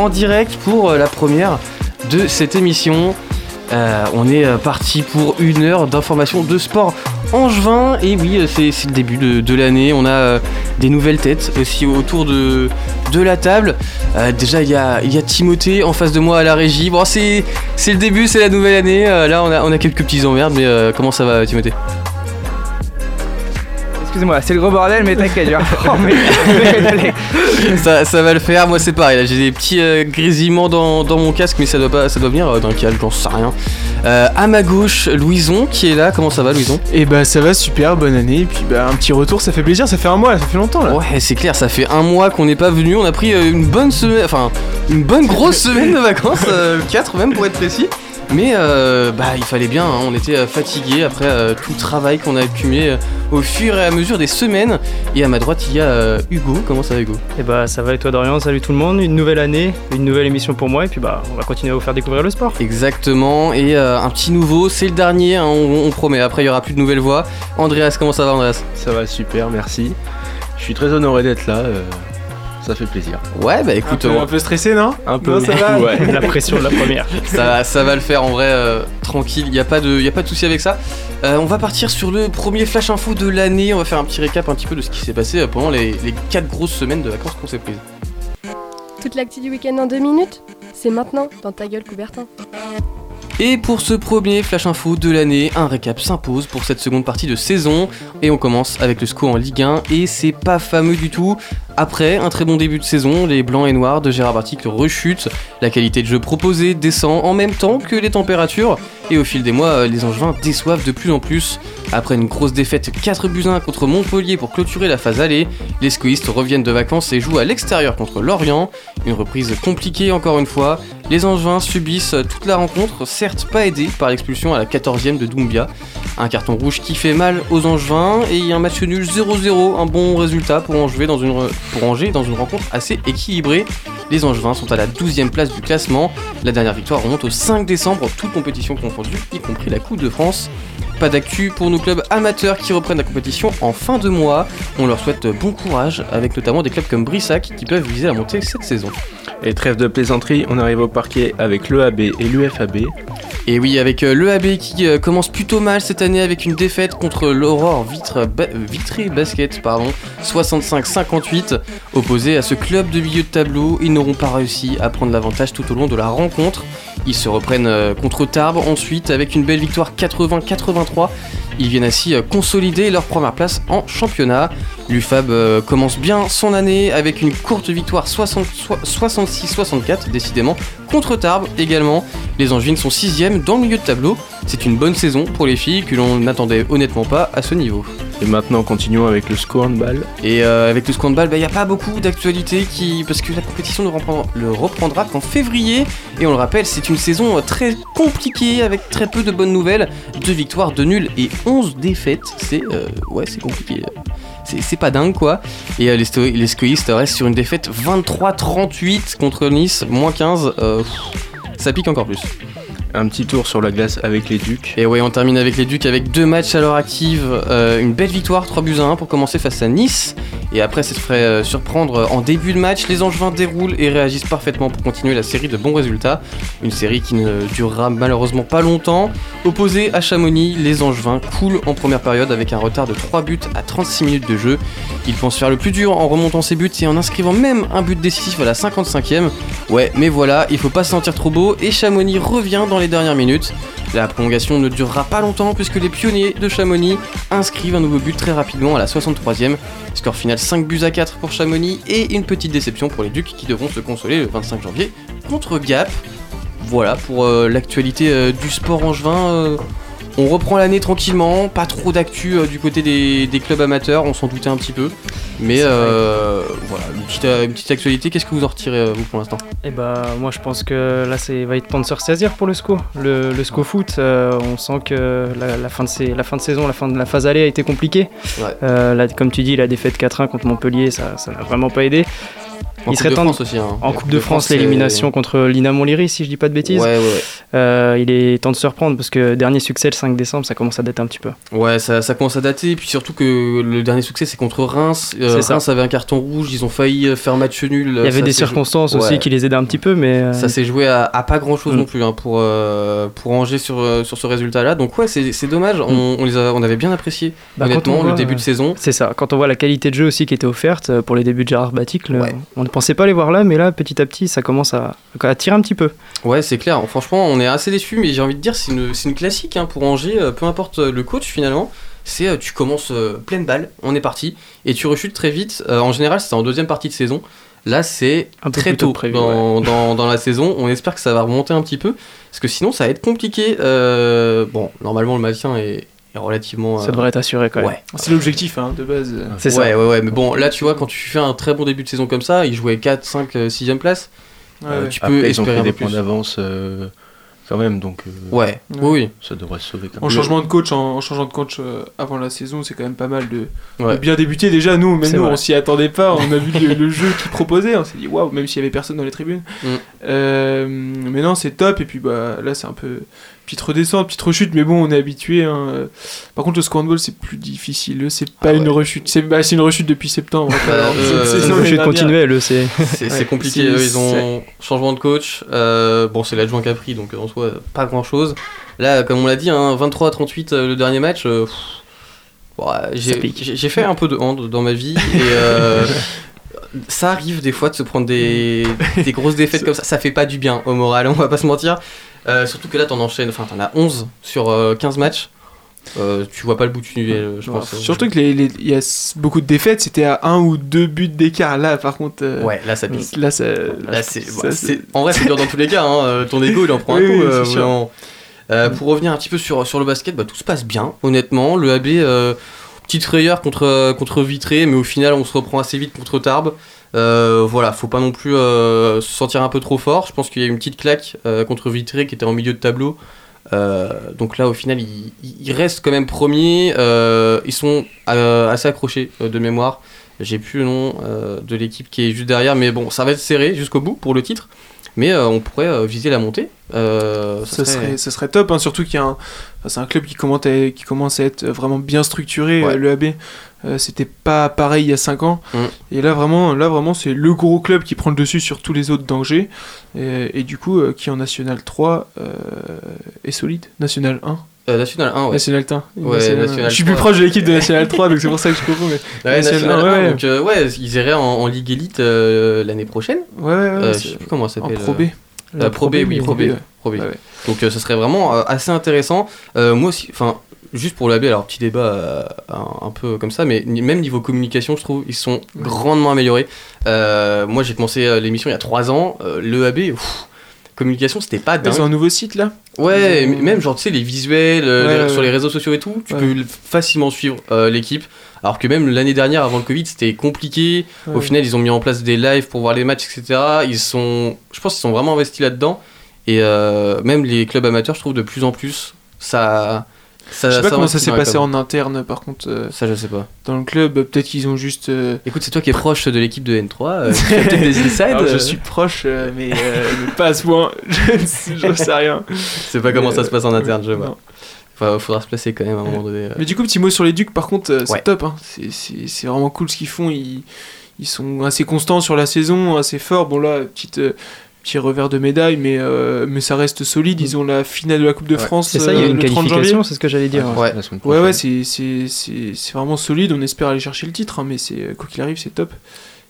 en direct pour la première de cette émission. on est parti pour une heure d'information de sport angevin. Et oui, c'est le début de, l'année. On a des nouvelles têtes aussi autour de, la table. déjà, il y a, y a, Timothée en face de moi à la régie. Bon, c'est le début, c'est la nouvelle année. là, on a, on a quelques petits emmerdes, mais comment ça va, Timothée? Excusez-moi, c'est le gros bordel, mais t'inquiète, ça, ça va le faire, moi c'est pareil, j'ai des petits euh, grésillements dans, mon casque, mais ça doit, pas, ça doit venir euh, d'un calme, j'en sais rien. Euh, à ma gauche, Louison qui est là, comment ça va Louison? Et eh bah ça va super, bonne année, et puis bah un petit retour, ça fait plaisir, ça fait un mois, ça fait longtemps là. Ouais, c'est clair, ça fait un mois qu'on n'est pas venu, on a pris une bonne semaine, enfin une bonne grosse semaine de vacances, 4 même pour être précis. Mais euh, bah, il fallait bien, hein. on était euh, fatigué après euh, tout le travail qu'on a accumulé au fur et à mesure des semaines. Et à ma droite, il y a Hugo. Comment ça va, Hugo? Et eh bah, ça va et toi, Dorian? Salut tout le monde. Une nouvelle année, une nouvelle émission pour moi. Et puis, bah, on va continuer à vous faire découvrir le sport. Exactement. Et un petit nouveau, c'est le dernier, hein, on, promet. Après, il y aura plus de nouvelles voix. Andreas, comment ça va, Andreas? Ça va super, merci. Je suis très honoré d'être là ça fait plaisir. Ouais, bah écoute. Un peu, stressé, non Un peu. ça va ouais. La pression de la première. ça, ça va le faire en vrai, euh, tranquille, il n'y a pas de, y a pas de souci avec ça. Euh, on va partir sur le premier flash info de l'année. On va faire un petit récap un petit peu de ce qui s'est passé euh, pendant les, les 4 grosses semaines de vacances qu'on s'est prises. Toute l'actu du week-end en 2 minutes C'est maintenant dans ta gueule, Coubertin. Et pour ce premier flash info de l'année, un récap s'impose pour cette seconde partie de saison. Et on commence avec le score en Ligue 1 et c'est pas fameux du tout. Après un très bon début de saison, les blancs et noirs de Gérard Bartic rechutent, la qualité de jeu proposée descend en même temps que les températures, et au fil des mois, les Angevins déçoivent de plus en plus. Après une grosse défaite 4 buts 1 contre Montpellier pour clôturer la phase allée, les scoïstes reviennent de vacances et jouent à l'extérieur contre Lorient. Une reprise compliquée encore une fois. Les Angevins subissent toute la rencontre, certes pas aidés par l'expulsion à la 14e de Doumbia. Un carton rouge qui fait mal aux Angevins et un match nul 0-0, un bon résultat pour Angers dans une, pour Angers dans une rencontre assez équilibrée. Les Angevins sont à la 12e place du classement. La dernière victoire remonte au 5 décembre, toute compétition confondue, y compris la Coupe de France. Pas d'actu pour nos clubs amateurs qui reprennent la compétition en fin de mois. On leur souhaite bon courage, avec notamment des clubs comme Brissac qui peuvent viser la montée cette saison. Et trêve de plaisanterie, on arrive au parquet avec l'EAB et l'UFAB. Et oui, avec euh, l'EAB qui euh, commence plutôt mal cette année avec une défaite contre l'Aurore Vitre, Vitré Basket, pardon, 65-58. Opposé à ce club de milieu de tableau, ils n'auront pas réussi à prendre l'avantage tout au long de la rencontre. Ils se reprennent euh, contre Tarbes ensuite avec une belle victoire 80-83 ils viennent ainsi euh, consolider leur première place en championnat. L'UFAB euh, commence bien son année avec une courte victoire 66-64 décidément contre Tarbes également. Les Angevines sont 6 dans le milieu de tableau. C'est une bonne saison pour les filles que l'on n'attendait honnêtement pas à ce niveau. Et maintenant, continuons avec le score handball. Et euh, avec le score handball, il bah, n'y a pas beaucoup d'actualités qui... parce que la compétition ne le reprendra qu'en février. Et on le rappelle, c'est une saison très compliquée avec très peu de bonnes nouvelles. Deux victoires, deux nuls et 11 défaites. C'est euh, ouais, c'est compliqué. C'est pas dingue quoi. Et euh, les, les restent sur une défaite 23-38 contre Nice, moins 15. ça pique encore plus un petit tour sur la glace avec les Ducs. Et ouais, on termine avec les Ducs avec deux matchs à l'heure active. Euh, une belle victoire, 3 buts à 1 pour commencer face à Nice. Et après, ça se ferait euh, surprendre en début de match. Les Angevins déroulent et réagissent parfaitement pour continuer la série de bons résultats. Une série qui ne durera malheureusement pas longtemps. Opposé à Chamonix, les Angevins coulent en première période avec un retard de 3 buts à 36 minutes de jeu. Ils pensent faire le plus dur en remontant ses buts et en inscrivant même un but décisif à la 55e. Ouais, mais voilà, il faut pas se sentir trop beau et Chamonix revient dans les dernières minutes. La prolongation ne durera pas longtemps puisque les pionniers de Chamonix inscrivent un nouveau but très rapidement à la 63e. Score final 5 buts à 4 pour Chamonix et une petite déception pour les Ducs qui devront se consoler le 25 janvier contre Gap. Voilà pour euh, l'actualité euh, du sport angevin. Euh, on reprend l'année tranquillement, pas trop d'actu du côté des, clubs amateurs, on s'en doutait un petit peu. Mais voilà, une petite, actualité, qu'est-ce que vous en retirez vous pour l'instant? Eh bah moi je pense que là ça va être temps de se ressaisir pour le SCO. Le, SCO foot, on sent que la, fin de la fin de saison, la fin de la phase allée a été compliquée. comme tu dis, la défaite 4-1 contre Montpellier, ça n'a vraiment pas aidé. En Il Coupe serait de temps aussi. hein. En Coupe de France, l'élimination contre Lina Montlhéry, si je dis pas de bêtises. ouais, ouais. Euh, il est temps de se reprendre parce que dernier succès le 5 décembre, ça commence à dater un petit peu. Ouais, ça, ça commence à dater. Et puis surtout que le dernier succès, c'est contre Reims. Euh, C'est ça. Reims avait un carton des Ils ont failli euh, faire match nul. Il y avait des circonstances aussi qui les aidaient un petit peu, mais euh, Ça s'est joué à, à pas grand chose Mm. non plus hein, pour, euh, pour Angers sur, sur ce résultat-là. Donc, ouais, c'est dommage. On, on les a- on avait bien apprécié, Mm. Bah, honnêtement, on le début de saison. c'est ça. Quand on voit la qualité de jeu aussi qui était offerte pour les débuts de Gérard Batic, le- on pensait pas les voir là, mais là, petit à petit, ça commence à, à tirer un petit peu. Ouais, c'est clair. Franchement, on est assez déçus, mais j'ai envie de dire, c'est une, classique hein, pour Angers, euh, peu importe euh, le coach finalement. C'est euh, tu commences pleine balle, on est parti, et tu rechutes très vite. En général, c'est en deuxième partie de saison. Là, c'est très tôt prévu, dans, dans, dans la saison. On espère que ça va remonter un petit peu, parce que sinon, ça va être compliqué. Euh, bon, normalement, le maintien est, est relativement. Ça euh, devrait être assuré quand même. ouais. C'est l'objectif hein, de base. C'est ouais, ça. ouais, ouais, mais bon, là, tu vois, quand tu fais un très bon début de saison comme ça, ils jouaient 4, 5, 6ème place. Ouais, euh, ouais. tu peux Après, ils ont espérer des peu points plus. d'avance euh, quand même, donc euh, Ouais, oui, ça devrait se sauver quand En même. changement de coach, en, en changeant de coach euh, avant la saison, c'est quand même pas mal de, Ouais. de bien débuter. Déjà, nous, même nous, vrai. on s'y attendait pas. On a vu le, le jeu qu'il proposait. On s'est dit waouh, même s'il y avait personne dans les tribunes. Mm. Euh, mais non, c'est top. Et puis bah là, c'est un peu petite redescente, petite rechute. Mais bon, on est habitué. hein. Par contre, le scornball, c'est plus difficile. C'est pas Ah une ouais. rechute. C'est bah, c'est une rechute depuis septembre. Bah, euh, c'est une chute dernière- continuelle, c'est. Ouais, compliqué, eux, ils ont changement de coach. Euh, bon, c'est l'adjoint qui a pris, donc en soi, pas grand chose. Là, comme on l'a dit, hein, 23 à 38 euh, le dernier match. euh, bon, j'ai fait un peu de hand dans ma vie et euh, ça arrive des fois de se prendre des, des grosses défaites comme ça. Ça fait pas du bien au moral, on va pas se mentir. Euh, surtout que là, t'en enchaînes, enfin, t'en as 11 sur euh, 15 matchs. Euh, tu vois pas le bout du tunnel, euh, je pense. Surtout que les- les- il y a beaucoup de défaites, c'était à un ou deux buts d'écart. Là, par contre, euh, Ouais, là, ça pique. là, ça, Là, c'est, bah, en vrai, c'est dur dans tous les cas. hein, euh, Ton ego, il en prend un Oui, coup. oui, euh, vraiment. Euh, pour revenir un petit peu sur, sur le basket, bah, tout se passe bien, honnêtement. Le AB, euh, petite frayeur contre, contre Vitré, mais au final, on se reprend assez vite contre Tarbes. Euh, voilà, faut pas non plus euh, se sentir un peu trop fort. Je pense qu'il y a une petite claque euh, contre Vitré qui était en milieu de tableau. Donc là, au final, ils, ils restent quand même premiers. Ils sont assez accrochés de mémoire. J'ai plus le nom de l'équipe qui est juste derrière, mais bon, ça va être serré jusqu'au bout pour le titre. Mais euh, on pourrait euh, viser la montée. Euh, ça serait, ça serait top, hein, surtout qu'il y a un, enfin, c'est un club qui commence, à, qui commence à être vraiment bien structuré, Ouais. le AB. Euh, c'était pas pareil il y a 5 ans. Mm. Et là, vraiment, là, vraiment c'est le gros club qui prend le dessus sur tous les autres d'Angers. Et, et du coup, euh, qui en National 3 euh, est solide? National 1. Euh, National 1, ouais. National 1. Ouais, National je suis plus 3. proche de l'équipe de National 3, donc c'est pour ça que je comprends. Mais... Ouais, National National 1, 1, ouais. donc euh, ouais, ils iraient en, en Ligue Elite euh, l'année prochaine. Ouais, ouais, ouais. Euh, je sais plus comment ça en s'appelle. Pro B. Euh, Pro B, oui, Pro B. ouais. Pro B. Donc euh, ça serait vraiment euh, assez intéressant. Euh, moi aussi, enfin, juste pour l'AB, alors petit débat euh, un, un peu comme ça, mais même niveau communication, je trouve, ils sont grandement améliorés. Euh, moi j'ai commencé euh, l'émission il y a 3 ans. Le AB, communication, c'était pas dingue. Ils ont un nouveau site là? Ouais, ont- même genre tu sais les visuels Ouais, les- ouais, sur les réseaux sociaux et tout, tu Ouais. peux facilement suivre l'équipe. Alors que même l'année dernière avant le Covid, c'était compliqué. Au final, ils ont mis en place des lives pour voir les matchs, etc. Ils sont, je pense qu'ils sont vraiment investis là-dedans. Et euh, même les clubs amateurs, je trouve de plus en plus, ça. Ça Je sais pas comment investit ça s'est passé en interne par contre euh, Ça, je sais pas. dans le club. Peut-être qu'ils ont juste. euh, Écoute, c'est toi qui es proche de l'équipe de N3. euh, tu as peut-être des insides. Alors, je suis proche, mais, mais pas à ce point. Je ne sais, rien. Je sais pas comment ça se passe en interne, je vois. Enfin, faudra se placer quand même à un moment donné. Mais du coup, petit mot sur les Ducs, par contre, c'est Ouais. top. hein. C'est- C'est c'est vraiment cool ce qu'ils font. Ils, ils sont assez constants sur la saison, assez forts. Bon, là, petite, petit revers de médaille, mais, euh, mais ça reste solide. Ils ont la finale de la Coupe de Ouais. France C'est ça, il y a euh, une le 30 janvier. qualification, c'est ce que j'allais dire. Ouais. Ouais, ouais, c'est- c'est c'est- c'est vraiment solide. On espère aller chercher le titre, hein, mais c'est quoi qu'il arrive, c'est top.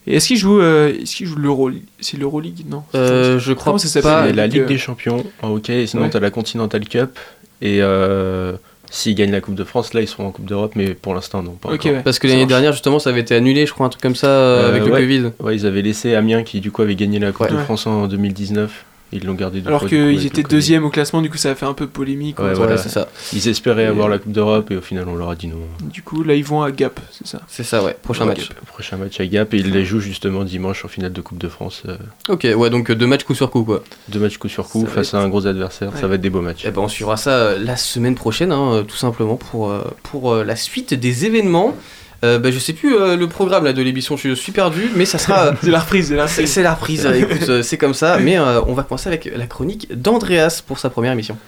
Et est-ce qu'ils jouent, euh, est-ce qu'ils jouent l'Euro C'est l'Euroleague, non? Euh, je crois Comment ça s'appelle pas. C'est la Ligue, des Champions en hockey, et sinon Ouais. t'as la Continental Cup. Et euh, s'ils gagnent la Coupe de France, là ils seront en Coupe d'Europe, mais pour l'instant non. Pas ouais. Parce que l'année dernière, justement, ça avait été annulé, je crois, un truc comme ça, euh, Euh, avec le ouais. Covid. Ouais, ils avaient laissé Amiens qui du coup avait gagné la Coupe Ouais. de France en 2019. Ils l'ont gardé deux Alors qu'ils étaient deuxième au classement, du coup ça a fait un peu polémique. Ouais, ouais. voilà. c'est ça. Ils espéraient Et- avoir la Coupe d'Europe et au final on leur a dit non. Du coup là ils vont à Gap, c'est ça. C'est ça, ouais. Prochain Ouais, match. Prochain match à Gap et ils les jouent justement dimanche en finale de Coupe de France. euh, Ok, ouais, donc euh, deux matchs coup sur coup, quoi. deux matchs coup sur coup Ça face à un gros adversaire. Ouais. Ça va être des beaux matchs. Eh ben, on suivra ça euh, la semaine prochaine, hein, tout simplement, pour, euh, pour euh, la suite des événements. Euh, bah, je sais plus euh, le programme là, de l'émission, je suis perdu, mais ça sera. euh, C'est la reprise, c'est la reprise. c'est la reprise, euh, écoute, euh, c'est comme ça. Mais euh, on va commencer avec la chronique d'Andreas pour sa première émission.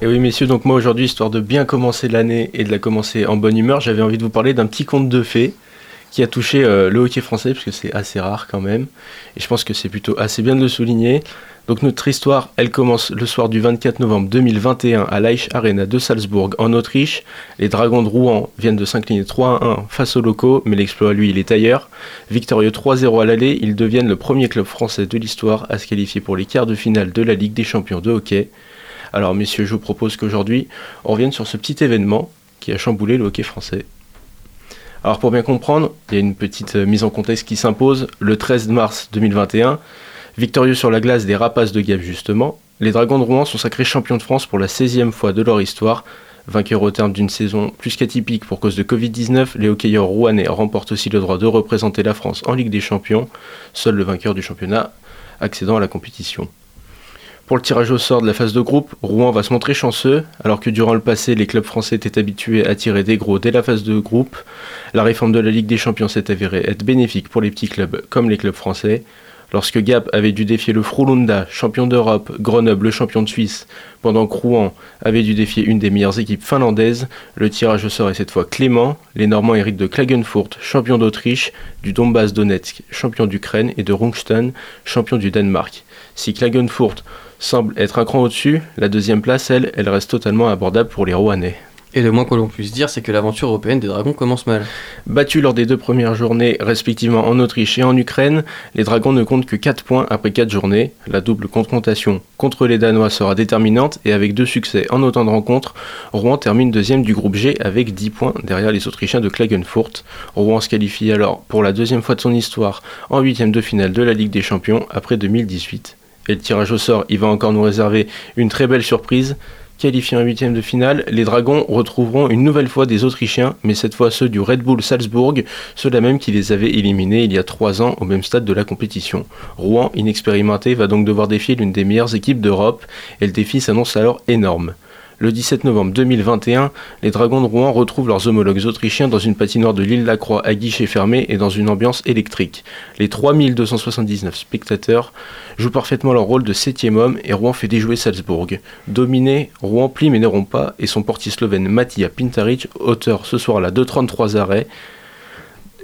Et oui, messieurs, donc moi aujourd'hui, histoire de bien commencer l'année et de la commencer en bonne humeur, j'avais envie de vous parler d'un petit conte de fées qui a touché euh, le hockey français, parce que c'est assez rare quand même. Et je pense que c'est plutôt assez bien de le souligner. Donc notre histoire, elle commence le soir du 24 novembre 2021 à l'Eich Arena de Salzbourg en Autriche. Les Dragons de Rouen viennent de s'incliner 3 à 1 face aux locaux, mais l'exploit, lui, il est ailleurs. Victorieux 3-0 à l'aller, ils deviennent le premier club français de l'histoire à se qualifier pour les quarts de finale de la Ligue des champions de hockey. Alors messieurs, je vous propose qu'aujourd'hui, on revienne sur ce petit événement qui a chamboulé le hockey français. Alors pour bien comprendre, il y a une petite euh, mise en contexte qui s'impose. Le 13 mars 2021, victorieux sur la glace des Rapaces de Gap justement, les Dragons de Rouen sont sacrés champions de France pour la 16e fois de leur histoire. Vainqueurs au terme d'une saison plus qu'atypique pour cause de Covid-19, les hockeyeurs rouennais remportent aussi le droit de représenter la France en Ligue des Champions, seul le vainqueur du championnat accédant à la compétition. Pour le tirage au sort de la phase de groupe, Rouen va se montrer chanceux, alors que durant le passé, les clubs français étaient habitués à tirer des gros dès la phase de groupe. La réforme de la Ligue des Champions s'est avérée être bénéfique pour les petits clubs comme les clubs français. Lorsque Gap avait dû défier le Frolunda, champion d'Europe, Grenoble, le champion de Suisse, pendant que Rouen avait dû défier une des meilleures équipes finlandaises, le tirage au sort est cette fois clément. Les Normands héritent de Klagenfurt, champion d'Autriche, du Donbass Donetsk, champion d'Ukraine, et de Rungsten, champion du Danemark. Si Klagenfurt semble être un cran au-dessus, la deuxième place, elle, elle reste totalement abordable pour les Rouennais. Et le moins que l'on puisse dire, c'est que l'aventure européenne des Dragons commence mal. Battus lors des deux premières journées, respectivement en Autriche et en Ukraine, les Dragons ne comptent que 4 points après 4 journées. La double confrontation contre les Danois sera déterminante et avec deux succès en autant de rencontres, Rouen termine deuxième du groupe G avec 10 points derrière les Autrichiens de Klagenfurt. Rouen se qualifie alors pour la deuxième fois de son histoire en huitième de finale de la Ligue des Champions après 2018. Et le tirage au sort, il va encore nous réserver une très belle surprise. Qualifiés en huitième de finale, les Dragons retrouveront une nouvelle fois des Autrichiens, mais cette fois ceux du Red Bull Salzbourg, ceux-là même qui les avaient éliminés il y a trois ans au même stade de la compétition. Rouen, inexpérimenté, va donc devoir défier l'une des meilleures équipes d'Europe, et le défi s'annonce alors énorme. Le 17 novembre 2021, les Dragons de Rouen retrouvent leurs homologues autrichiens dans une patinoire de l'île Lacroix à guichet fermé et dans une ambiance électrique. Les 3279 spectateurs jouent parfaitement leur rôle de septième homme et Rouen fait déjouer Salzbourg. Dominé, Rouen plie mais ne rompt pas et son portier slovène Matija Pintaric, auteur ce soir-là de 33 arrêts,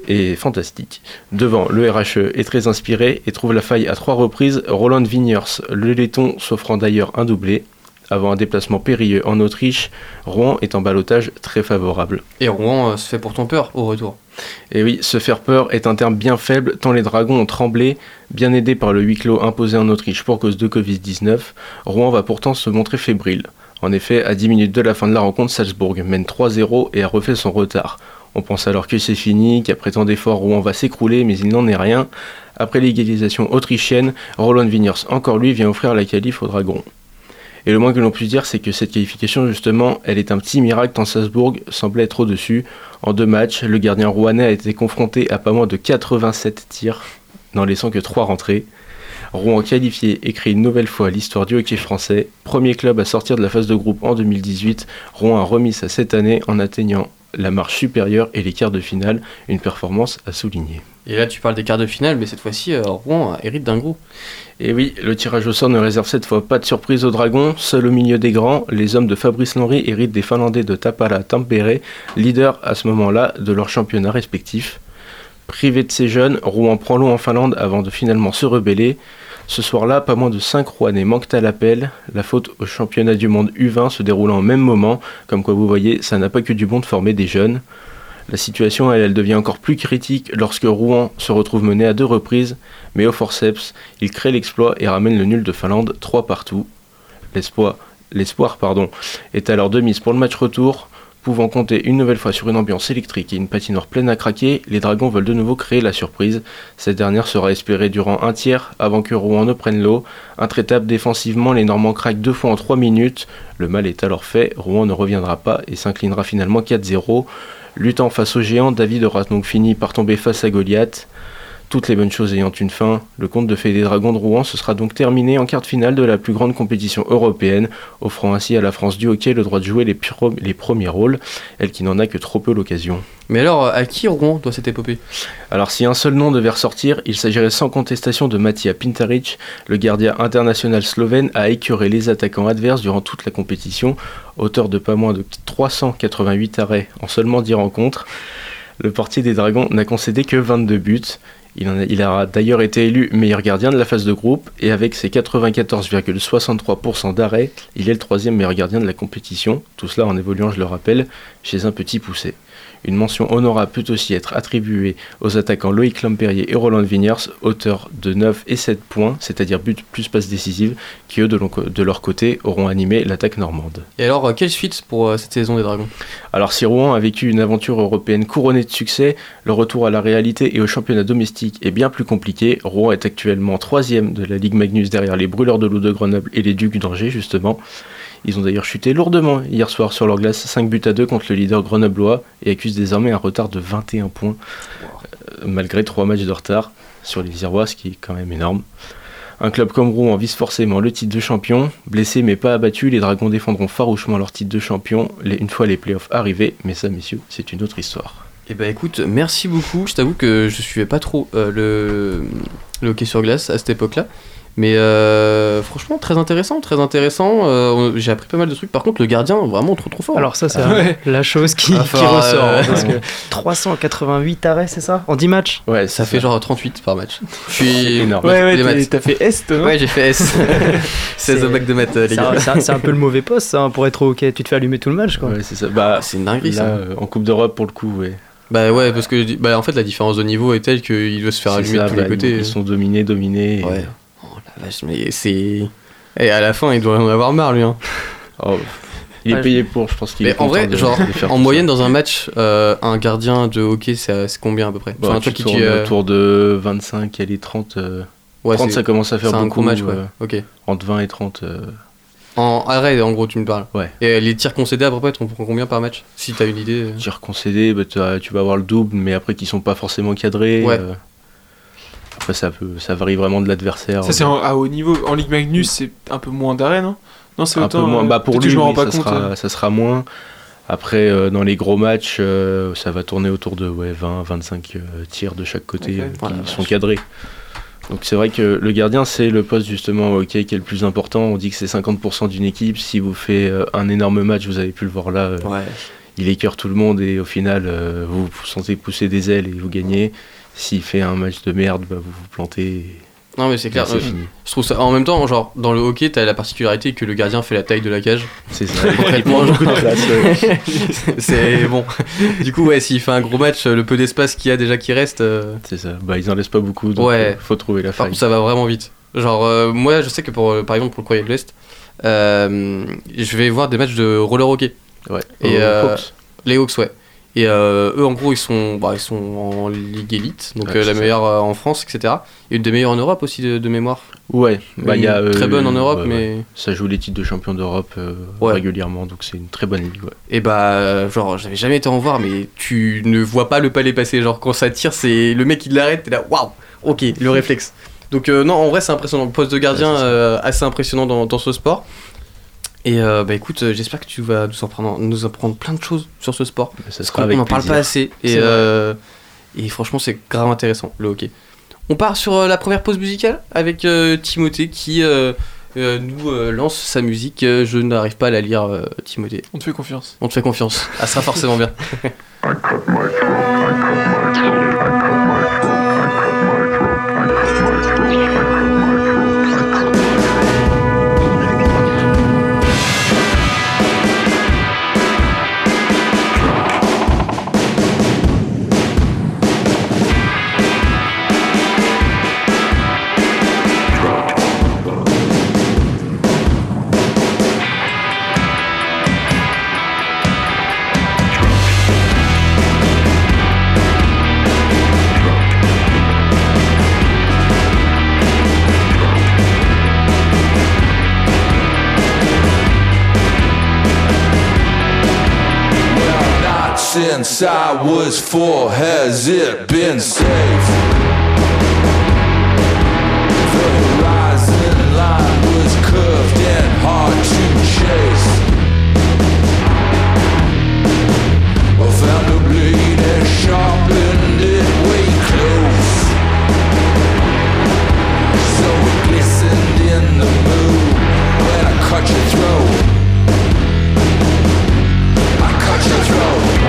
est fantastique. Devant, le RHE est très inspiré et trouve la faille à trois reprises. Roland Vigners, le laiton, s'offrant d'ailleurs un doublé. Avant un déplacement périlleux en Autriche, Rouen est en balotage très favorable. Et Rouen euh, se fait pourtant peur au retour. Et oui, se faire peur est un terme bien faible tant les dragons ont tremblé, bien aidés par le huis clos imposé en Autriche pour cause de Covid-19. Rouen va pourtant se montrer fébrile. En effet, à 10 minutes de la fin de la rencontre, Salzbourg mène 3-0 et a refait son retard. On pense alors que c'est fini, qu'après tant d'efforts, Rouen va s'écrouler, mais il n'en est rien. Après l'égalisation autrichienne, Roland Vigners, encore lui, vient offrir la qualif aux dragons. Et le moins que l'on puisse dire, c'est que cette qualification, justement, elle est un petit miracle tant Salzbourg semblait être au-dessus. En deux matchs, le gardien rouennais a été confronté à pas moins de 87 tirs, n'en laissant que 3 rentrées. Rouen qualifié écrit une nouvelle fois l'histoire du hockey français. Premier club à sortir de la phase de groupe en 2018, Rouen a remis ça cette année en atteignant la marche supérieure et les quarts de finale, une performance à souligner. Et là, tu parles des quarts de finale, mais cette fois-ci, euh, Rouen hérite d'un gros. Et oui, le tirage au sort ne réserve cette fois pas de surprise aux Dragons. Seul au milieu des grands, les hommes de Fabrice Lenry héritent des Finlandais de Tapala Tampere, leaders à ce moment-là de leur championnat respectif. Privé de ces jeunes, Rouen prend l'eau en Finlande avant de finalement se rebeller. Ce soir-là, pas moins de 5 Rouennais manquent à l'appel. La faute au championnat du monde U20 se déroulant au même moment. Comme quoi vous voyez, ça n'a pas que du bon de former des jeunes. La situation, elle, elle devient encore plus critique lorsque Rouen se retrouve mené à deux reprises, mais au forceps, il crée l'exploit et ramène le nul de Finlande 3 partout. L'espoir, pardon, est alors de mise pour le match retour. Pouvant compter une nouvelle fois sur une ambiance électrique et une patinoire pleine à craquer, les Dragons veulent de nouveau créer la surprise. Cette dernière sera espérée durant un tiers avant que Rouen ne prenne l'eau. Intraitable défensivement, les Normands craquent deux fois en 3 minutes. Le mal est alors fait, Rouen ne reviendra pas et s'inclinera finalement 4-0. Luttant face aux géants, David aura donc fini par tomber face à Goliath. Toutes les bonnes choses ayant une fin, le conte de fées des dragons de Rouen se sera donc terminé en quart de finale de la plus grande compétition européenne, offrant ainsi à la France du hockey le droit de jouer les, premiers rôles, elle qui n'en a que trop peu l'occasion. Mais alors, à qui Rouen doit cette épopée? Alors si un seul nom devait ressortir, il s'agirait sans contestation de Matija Pintaric, le gardien international slovène a écœuré les attaquants adverses durant toute la compétition, auteur de pas moins de 388 arrêts en seulement 10 rencontres. Le portier des Dragons n'a concédé que 22 buts. Il, a, il a d'ailleurs été élu meilleur gardien de la phase de groupe et avec ses 94,63% d'arrêts, il est le troisième meilleur gardien de la compétition, tout cela en évoluant, je le rappelle, chez un petit poussé. Une mention honorable peut aussi être attribuée aux attaquants Loïc Lampérier et Roland Vigners, auteurs de 9 et 7 points, c'est-à-dire but plus passe décisive, qui eux de leur côté auront animé l'attaque normande. Et alors, euh, quelle suite pour euh, cette saison des Dragons? Alors si Rouen a vécu une aventure européenne couronnée de succès, le retour à la réalité et au championnat domestique est bien plus compliqué. Rouen est actuellement troisième de la Ligue Magnus derrière les Brûleurs de Loup de Grenoble et les Ducs d'Angers justement. Ils ont d'ailleurs chuté lourdement hier soir sur leur glace, 5 buts à 2 contre le leader grenoblois et accusent désormais un retard de 21 points euh, malgré 3 matchs de retard sur les Irois, ce qui est quand même énorme. Un club comme Rouen vise forcément le titre de champion. Blessés mais pas abattus, les Dragons défendront farouchement leur titre de champion une fois les playoffs arrivés. Mais ça, messieurs, c'est une autre histoire. Eh ben écoute, merci beaucoup. Je t'avoue que je suivais pas trop euh, le hockey sur glace à cette époque-là. Mais euh, franchement, très intéressant, très intéressant. Euh, J'ai appris pas mal de trucs. Par contre, le gardien, vraiment trop trop fort. Alors ça c'est Ah ouais. la chose qui, falloir, ressort. euh, hein, parce que 388 arrêts c'est ça En 10 matchs? Ouais, ça fait genre 38 par match. Je suis énorme. Ouais, ouais, t'as- fait Est, non? Ouais, j'ai fait S. 16 au bac de maths, euh, les C'est gars. un, c'est un- peu le mauvais poste ça, hein, pour être au hockey. Tu te fais allumer tout le match quoi. Ouais, c'est ça. Bah, Ah, c'est une dinguerie là, ça. euh, en Coupe d'Europe, pour le coup, ouais. Bah ouais, parce que bah, en fait, la différence de niveau est telle qu'il doit se faire allumer de tous bah, les côtés. Ils sont dominés, dominés. et- Ouais. Oh la vache, mais c'est. Et à la fin, il doit en avoir marre lui. Hein. Oh, il est Ouais, payé pour, je pense qu'il Mais est en vrai, de- genre, de faire En moyenne, ça. dans un match, euh, un gardien de hockey, c'est combien à peu près? Bah, Enfin, tu toi qui euh, autour de 25, allez, 30. euh, ouais, 30, c'est ça commence à faire c'est un beaucoup. gros match, ouais. euh, Ok. entre 20 et 30. euh, En arrêt, en gros, tu me parles. Ouais. Et les tirs concédés à peu près, tu en prends combien par match? Si t'as une idée. euh. tirs concédés, bah, tu as- tu vas avoir le double, mais après qui sont pas forcément cadrés. Ouais. Euh, après, ça, peut, ça varie vraiment de l'adversaire. Ça, c'est en- à haut niveau. En Ligue Magnus, c'est un peu moins d'arrêt, non? Non, c'est autant. peu moins. euh, Bah, pour lui, je me rends oui, pas ça, compte. sera, euh. ça sera moins. Après, euh, dans les gros matchs, euh, ça va tourner autour de ouais, 20, 25 euh, tirs de chaque côté Ok. euh, qui Voilà, sont cadrés. Donc c'est vrai que le gardien, c'est le poste justement hockey qui est le plus important. On dit que c'est 50% d'une équipe. Si vous faites euh, un énorme match, vous avez pu le voir là, euh, Ouais. il écœure tout le monde et au final, euh, vous vous sentez pousser des ailes et vous gagnez. S'il fait un match de merde, bah, vous vous plantez et Non, mais c'est clair. euh, fini. Je trouve ça. En même temps, genre, dans le hockey, t'as la particularité que le gardien fait la taille de la cage. C'est ça. Concrètement, Il prend beaucoup de place. ouais. c'est bon. Du coup, ouais, s'il fait un gros match, le peu d'espace qu'il y a déjà qui reste. euh, C'est ça. Bah, ils en laissent pas beaucoup. Donc, Ouais. euh, faut trouver la Par faille. contre, ça va vraiment vite. Genre, euh, moi, je sais que pour, par exemple, pour le Courrier de l'Est, je vais voir des matchs de roller hockey. Ouais. Et. Les Hawks, ouais. Et euh, eux, en gros, ils sont, bah, ils sont en Ligue Élite, donc Ouais, euh, la meilleure euh, en France, etc. Et une des meilleures en Europe aussi, de, de mémoire. Ouais, bah, il y a, très bonne en Europe, ouais, ouais. mais. Ça joue les titres de champion d'Europe régulièrement, donc c'est une très bonne ligue. Et bah, genre, j'avais jamais été en voir, mais tu ne vois pas le palais passer. Genre, quand ça tire, c'est le mec qui l'arrête, t'es là, waouh, ok, le réflexe. Donc, non, en vrai, c'est impressionnant. Le poste de gardien, assez impressionnant dans, dans ce sport. Et euh, bah écoute, euh, j'espère que tu vas nous apprendre, nous apprendre plein de choses sur ce sport. Ça Parce qu'on n'en parle pas assez. Et, euh, et franchement, c'est grave intéressant, le hockey. On part sur la première pause musicale avec euh, Timothée qui euh, euh, nous euh, lance sa musique. Je n'arrive pas à la lire, euh, Timothée. On te fait confiance. On te fait confiance. Elle sera forcément bien. since I was four has it been safe? The horizon line was curved and hard to chase. I found a blade and sharpened it way close. So it glistened in the moon when I cut your throat. I cut your throat.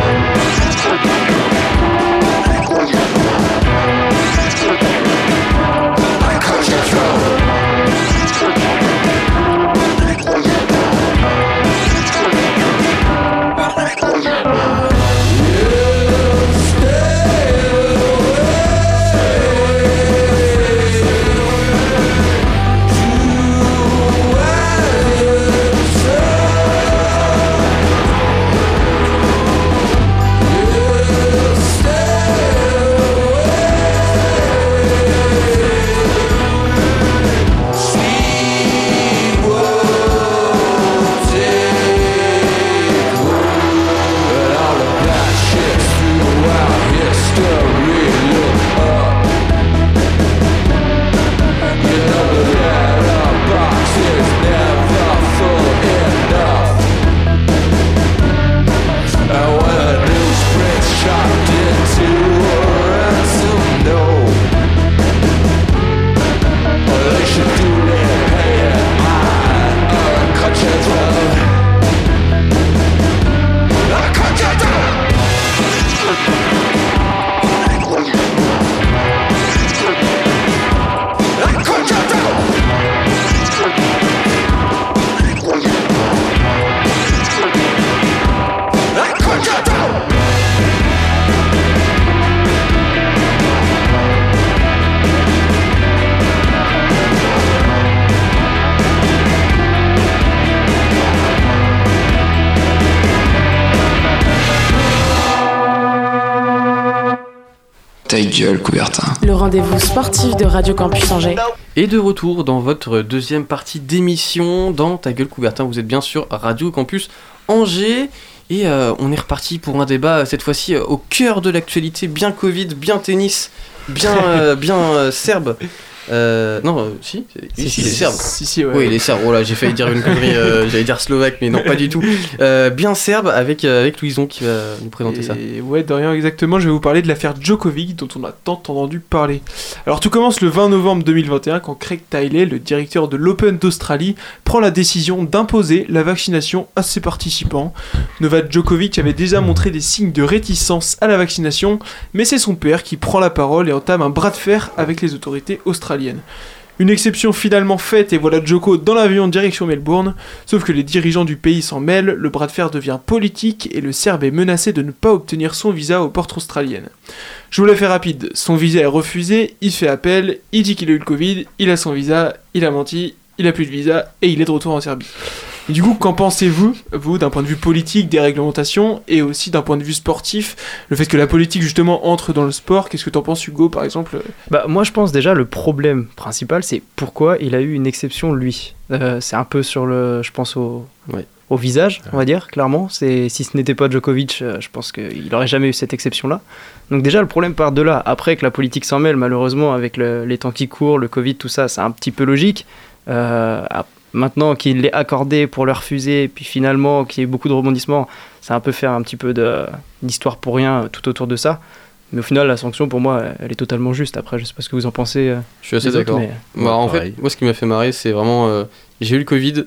Gueule, Coubertin. Le rendez-vous sportif de Radio Campus Angers. Et de retour dans votre deuxième partie d'émission dans Ta gueule Coubertin. Vous êtes bien sûr Radio Campus Angers. Et euh, on est reparti pour un débat, cette fois-ci euh, au cœur de l'actualité, bien Covid, bien tennis, bien, euh, bien euh, serbe. Euh, non, euh, si, si, si, les Serbes. Si, si, ouais. Oui, les Serbes. Oh là, j'ai failli dire une connerie, euh, j'allais dire slovaque, mais non, pas du tout. Bien serbe avec, avec Louison qui va nous présenter ça. Et ouais, de rien exactement, je vais vous parler de l'affaire Djokovic dont on a tant entendu parler. Alors tout commence le 20 novembre 2021 quand Craig Tiley, le directeur de l'Open d'Australie, prend la décision d'imposer la vaccination à ses participants. Novak Djokovic avait déjà montré des signes de réticence à la vaccination, mais c'est son père qui prend la parole et entame un bras de fer avec les autorités australiennes. Une exception finalement faite et voilà Djoko dans l'avion direction Melbourne, sauf que les dirigeants du pays s'en mêlent, le bras de fer devient politique et le Serbe est menacé de ne pas obtenir son visa aux portes australiennes. Je vous la fais rapide, son visa est refusé, il fait appel, il dit qu'il a eu le Covid, il a son visa, il a menti, il a plus de visa et il est de retour en Serbie. Et du coup, qu'en pensez-vous, vous, d'un point de vue politique, des réglementations, et aussi d'un point de vue sportif, le fait que la politique justement entre dans le sport, qu'est-ce que t'en penses Hugo par exemple Bah, moi, je pense déjà le problème principal, c'est pourquoi il a eu une exception lui. Euh, c'est un peu sur le, je pense au, au visage, on va dire clairement. C'est si ce n'était pas Djokovic, euh, je pense qu'il aurait jamais eu cette exception-là. Donc déjà le problème part de là. Après que la politique s'en mêle, malheureusement avec le- les temps qui courent, le Covid, tout ça, c'est un petit peu logique. Euh, maintenant qu'il l'ait accordé pour le refuser, puis finalement qu'il y ait beaucoup de rebondissements, c'est un peu faire un petit peu d'histoire pour rien euh, tout autour de ça. Mais au final, la sanction, pour moi, elle est totalement juste. Après, je sais pas ce que vous en pensez. euh, Je suis assez d'accord. mais- Bah, en pareil. fait, moi, ce qui m'a fait marrer, c'est vraiment. euh, j'ai eu le Covid,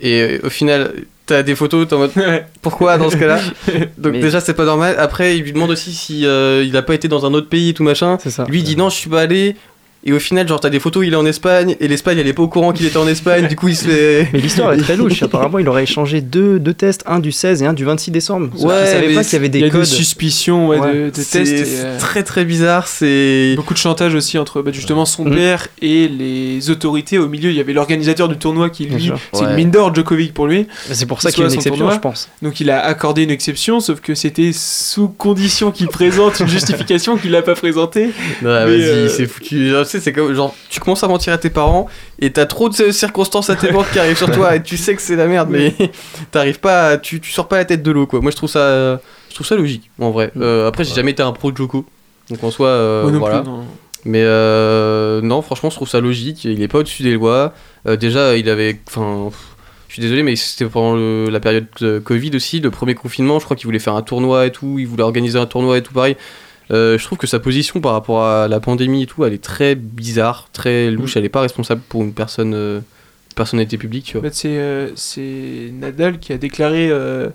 et euh, au final, t'as des photos, t'es en mode. Pourquoi dans ce cas-là Donc, Mais- déjà, c'est pas normal. Après, il lui demande aussi si euh, il a pas été dans un autre pays et tout machin. C'est ça. Lui, il dit non, je suis pas allé. Et au final, genre, t'as des photos, il est en Espagne, et l'Espagne, elle est pas au courant qu'il était en Espagne, du coup, il se fait. Mais l'histoire est très louche. Apparemment, il aurait échangé deux, deux tests, un du 16 et un du 26 décembre. Ouais, savait mais pas qu'il y avait Il des y a codes. des suspicions ouais, Ouais. de, de C'est tests. c'est euh, très très bizarre, c'est. Beaucoup de chantage aussi entre bah, justement son père et les autorités. Au milieu, il y avait l'organisateur du tournoi qui, lui, c'est Ouais. une mine d'or Djokovic pour lui. C'est pour ça Qu'il y a une exception, tournoi. je pense. Donc il a accordé une exception, sauf que c'était sous condition qu'il présente une justification qu'il n'a pas présentée. Ouais, Mais, vas-y, euh, c'est foutu. Genre, sais, c'est comme genre, tu commences à mentir à tes parents et t'as trop de circonstances atténuantes qui arrivent sur toi et tu sais que c'est la merde, mais t'arrives pas, à- tu, tu sors pas la tête de l'eau quoi. Moi je trouve ça, je trouve ça logique en vrai. Euh, après, j'ai jamais été un pro de Joko, donc en soi, euh, voilà. plus. Mais euh, non, franchement, je trouve ça logique. Il est pas au-dessus des lois. Déjà, il avait, enfin. Je suis désolé, mais c'était pendant le- la période de Covid aussi, le premier confinement. Je crois qu'il voulait faire un tournoi et tout. Il voulait organiser un tournoi et tout pareil. Euh, je trouve que sa position par rapport à la pandémie et tout, elle est très bizarre, très louche. Elle est pas responsable pour une personne, euh, personnalité publique, tu vois. En fait, c'est euh, c'est Nadal qui a déclaré euh,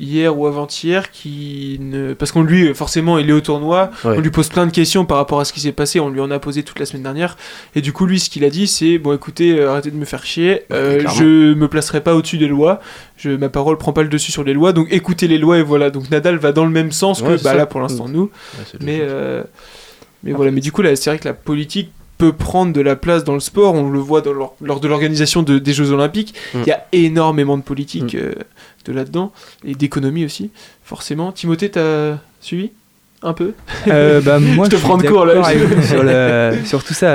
hier ou avant-hier qui ne parce qu'on lui forcément il est au tournoi, Ouais. on lui pose plein de questions par rapport à ce qui s'est passé, on lui en a posé toute la semaine dernière et du coup lui ce qu'il a dit c'est bon écoutez euh, arrêtez de me faire chier, euh, je me placerai pas au-dessus des lois, je ma parole prend pas le dessus sur les lois donc écoutez les lois et voilà. Donc Nadal va dans le même sens Ouais, que bah là pour l'instant nous. Ouais, mais euh, mais voilà. Mais du coup là c'est vrai que la politique peut prendre de la place dans le sport, on le voit dans l'or- lors de l'organisation de- des Jeux Olympiques, il Mm. y a énormément de politique euh, de là-dedans, et d'économie aussi, forcément. Timothée, t'as suivi un peu? Euh, bah, moi, Je te prends de court, là. sur, le, sur tout ça.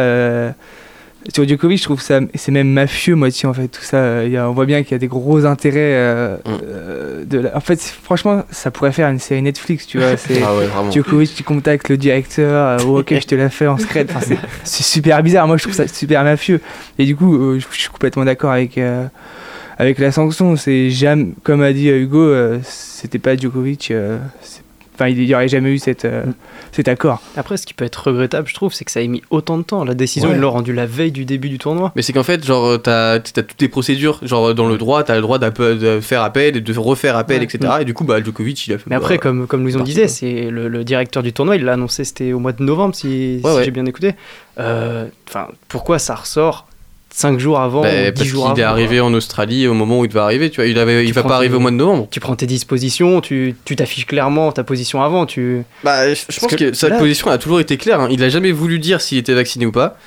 Sur Djokovic, je trouve ça c'est même mafieux moitié en fait tout ça. il y a- on voit bien qu'il y a des gros intérêts. euh, Mm. euh, de la- En fait, franchement, ça pourrait faire une série Netflix, tu vois. C'est Ah ouais. Djokovic qui contacte le directeur. euh, oh, ok, je te la fais en secret. Enfin, c'est- super bizarre. Moi, je trouve ça super mafieux. Et du coup, euh, je je suis complètement d'accord avec. avec la sanction, c'est jamais, comme a dit Hugo, c'était pas Djokovic. c'est- Enfin, il n'y aurait jamais eu cette, euh, cet accord. Après, ce qui peut être regrettable, je trouve, c'est que ça ait mis autant de temps. La décision, Ouais. ils l'ont rendue la veille du début du tournoi. Mais c'est qu'en fait, genre, euh, t'as as toutes les procédures. Genre, dans le droit, t'as le droit de faire appel et de refaire appel, Ouais. etc. Et du coup, bah, Djokovic, il a fait. Mais après, bah, comme, comme Louison disait, c'est le, le directeur du tournoi, il l'a annoncé, c'était au mois de novembre, si, Ouais, si ouais. j'ai bien écouté. Euh, Enfin, pourquoi ça ressort 5 jours avant bah, ou 10 parce jours qu'il est arrivé en Australie au moment où il devait arriver, tu vois. Il, avait, il Tu va prends pas arriver tes- au mois de novembre. Tu prends tes dispositions, tu tu t'affiches clairement ta position avant, tu... Bah, je je pense que que, sa là- position a toujours été claire. hein. Il a jamais voulu dire s'il était vacciné ou pas.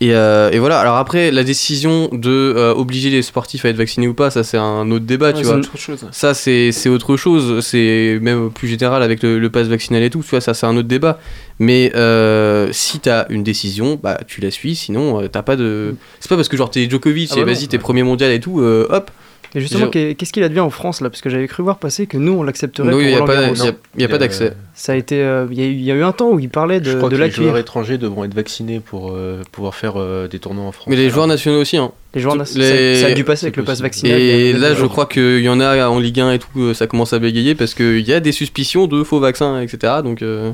Et, euh, et voilà, alors après, la décision de euh, obliger les sportifs à être vaccinés ou pas, ça c'est un autre débat, tu Ouais, vois. c'est autre chose. Ça, c'est autre chose. C'est même plus général avec le, le pass vaccinal et tout. Tu vois, ça, c'est un autre débat. Mais euh, si t'as une décision, bah tu la suis. Sinon, t'as pas de. C'est pas parce que genre t'es Djokovic Ah et bah vas-y, t'es premier mondial et tout, euh, hop. Et justement, Je- qu'est- qu'est-ce qu'il advient en France là? Parce que j'avais cru voir passer que nous on l'accepterait. Non, pour il y a pas, Garros. y a- y a pas Euh, d'accès. Ça a été, euh, il y, a eu- il y a eu un temps où il parlait Je de, crois de que les joueurs étrangers devront être vaccinés pour euh, pouvoir faire euh, des tournois en France. Mais les joueurs nationaux aussi, hein. Les joueurs, tout- nas- ça- les- ça, a dû passer avec le pass vaccinal. Et là, je crois qu'il y en a en Ligue 1 et tout, ça commence à bégayer parce qu'il y a des suspicions de faux vaccins, etc. Donc, euh,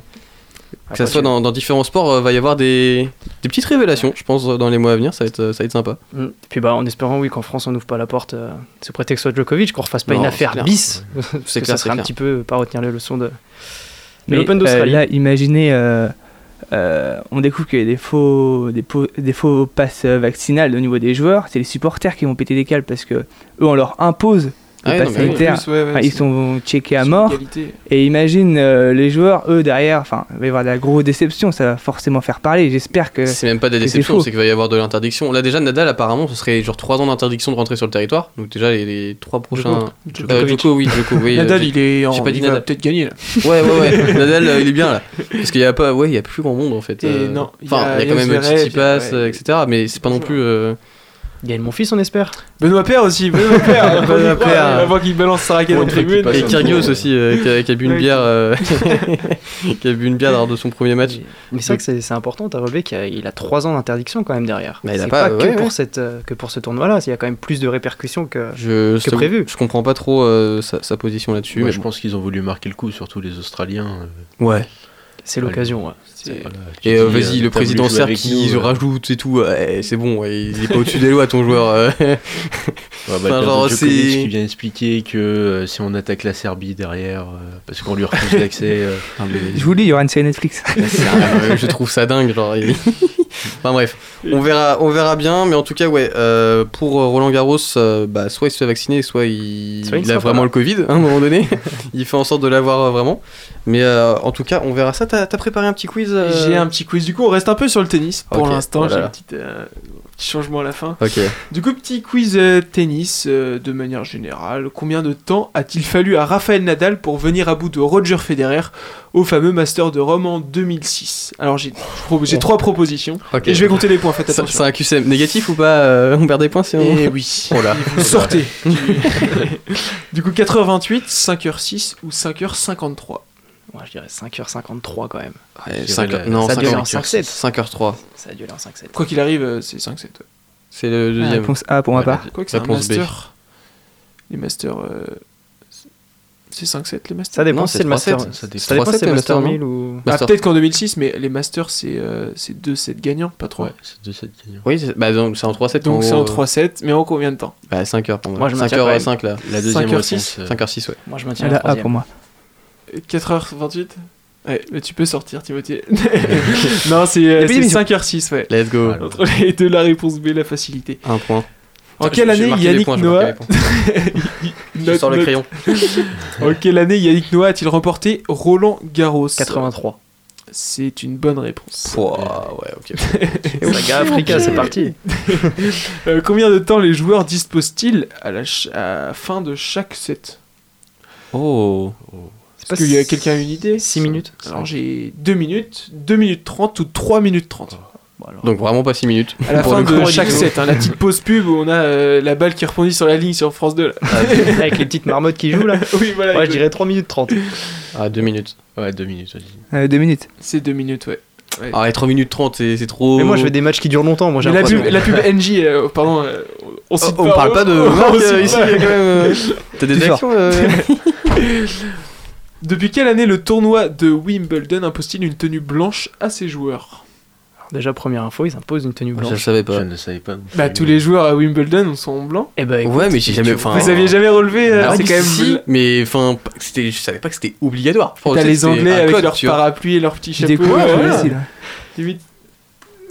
que ça soit dans, dans différents sports, euh, va y avoir des, des petites révélations, je pense, dans les mois à venir. Ça va être, ça va être sympa. Mm. Puis bah en espérant oui qu'en France on n'ouvre pas la porte euh, sous prétexte soit Djokovic, qu'on refasse pas Non, une affaire clair. bis. C'est que clair, ça c'est serait un clair. petit peu pas retenir les leçons de. Mais Mais l'Open euh, d'Australie. là, imaginez, euh, euh, on découvre qu'il y a des faux, des, faux- des faux passes vaccinales au niveau des joueurs. C'est les supporters qui vont péter des câbles parce que eux, on leur impose Ah ouais, pass non, mais oui. sanitaire. En plus, ouais, ouais, Enfin, ils sont checkés à mort. Et imagine euh, les joueurs, eux derrière, enfin, il va y avoir de la grosse déception. Ça va forcément faire parler. J'espère que. C'est même pas des déceptions, c'est qu'il va y avoir de l'interdiction. Là, déjà, Nadal, apparemment, ce serait genre 3 ans d'interdiction de rentrer sur le territoire. Donc, déjà, les, les 3 prochains. Djoko- Euh, Djoko, oui, Djoko, oui. euh, Nadal, il est en. j'ai pas dit il va Nadal. peut-être gagner là. Ouais, ouais, ouais. Nadal, euh, il est bien là. Parce qu'il y a pas, ouais, il y a plus grand monde en fait. Et euh. non, il y Enfin, a il y a quand même Zverev, a- euh, etc. Mais c'est pas non plus. Euh, Gaël mon fils on espère. Benoît Père aussi, Benoît Père. Benoît Paire. Paire. Avant qu'il balance sa raquette en tribune. Et Kyrgios tour, aussi, euh, qui, a, qui a bu une Ouais. bière, euh, qui a bu une bière lors de son premier match. Mais c'est vrai que c'est important, t'as relevé qu'il a, il a 3 ans d'interdiction quand même derrière. Bah, il a c'est pas- pas, ouais, que, pour ouais. cette, euh, que pour ce tournoi-là, il y a quand même plus de répercussions que. Je, je t'avoue, prévu. Je comprends pas trop euh, sa, sa position là-dessus. Moi, mais je bon. pense qu'ils ont voulu marquer le coup, surtout les Australiens. euh, Ouais. C'est l'occasion. ouais. Et euh, euh, vas-y, le président avec qui nous, euh, rajoute et tout, ouais, c'est bon, ouais, il est pas au-dessus des lois ton joueur. Ouais, bah, Enfin, père de genre, c'est- qui vient expliquer que euh, si on attaque la Serbie derrière, euh, parce qu'on lui refuse l'accès. euh, Je vous le dis, il y aura une série Netflix. Je trouve ça dingue, genre. enfin bref, on verra, on verra bien, mais en tout cas, ouais, euh, pour Roland Garros, euh, bah, soit il se fait vacciner, soit il, Soit il il sera a vraiment le Covid hein, à un moment donné. il fait en sorte de l'avoir euh, vraiment. Mais euh, en tout cas, on verra ça. T'as t'as préparé un petit quiz euh J'ai un petit quiz du coup, on reste un peu sur le tennis pour l'instant, oh j'ai un petit, euh, petit changement à la fin. Du coup, petit quiz euh, tennis de manière générale. Combien de temps a-t-il fallu à Rafael Nadal pour venir à bout de Roger Federer au fameux Master de Rome en 2006 Alors j'ai j'ai trois propositions et je vais compter les points, faites attention. c'est un QCM négatif ou pas On perd des points si on. Et oui, Oh là. vous sortez. du coup, 4h28, 5h06 ou 5h53 Moi je dirais 5h53 quand même. Ouais, Je dirais 5 la- Non, ça a dû aller en 5h 5-7. 5h3. Ça a dû aller en 5-7. Quoi qu'il arrive, euh, c'est 5-7. ouais. C'est le Ah, deuxième. réponse A pour ma Ouais, part. Quoi que c'est un Réponse B. Master. Les Masters. euh, C'est 5-7 les Masters? Ça dépend si c'est le Master. 3-7. ça dépend. Ça dépend si 3-7, c'est le le Master Master, 1000 ou. Ah, Master. peut-être qu'en 2006, mais les Masters c'est euh, c'est 2-7 gagnants, pas 3. Ouais, c'est de cette gagnant. Oui, c'est bah, donc, c'est en 3-7. Donc c'est en gros, euh, 3-7, mais en combien de temps? Bah 5h pour moi. Moi, je maintiens 5h quand même. 5 là. La deuxième 5h06, réponse. euh, 5h6 ouais. Moi je maintiens La la A pour moi. 4h28 Ouais, mais tu peux sortir, Timothée. non, c'est euh, Mais c'est oui, 5h06, ouais. Let's go. Entre les deux, la réponse B, la facilité. Un point. En quelle je année les Yannick points, Noah les points. Je Note, sors le note. crayon. En quelle année Yannick Noah a-t-il remporté Roland Garros 83. C'est une bonne réponse. Pouah, ouais, ok. Saga Africa, c'est parti. Euh, combien de temps les joueurs disposent-ils à la ch- à fin de chaque set? Oh. Est-ce qu'il y a quelqu'un a une idée 6 minutes. Alors j'ai 2 minutes, 2 minutes 30 ou 3 minutes 30. Bon, alors. Donc vraiment pas 6 minutes. À la fin le de chaque set, hein, la petite pause pub où on a euh, la balle qui rebondit sur la ligne sur France 2. là. Avec les petites marmottes qui jouent là. oui, voilà. Ouais, je dirais 3 minutes 30. Ah, 2 minutes. Ouais, deux minutes, vas-y. Euh, deux minutes. C'est 2 minutes, ouais. Ah, ouais, 3 minutes 30, c'est c'est trop. Mais moi je veux des matchs qui durent longtemps. Moi j'ai la pub, la pub NJ, euh, pardon, euh, on, Oh, cite on parle pas de on marque cite ici, pas. il y a quand même. T'as des actions euh, Depuis quelle année le tournoi de Wimbledon impose-t-il une tenue blanche à ses joueurs Déjà première info, ils imposent une tenue Je le blanche. savais Je pas. ne savais pas. Bah tous les joueurs à Wimbledon sont blancs. Eh écoute, Ouais, mais j'ai jamais. Enfin, Vous aviez jamais relevé euh, C'est quand même. si, mais enfin, c'était, je savais pas que c'était obligatoire. Je T'as que les Anglais avec code, leur tu vois. parapluie et leur petit Je chapeau. découvre ouais, voilà. aussi là. Limite.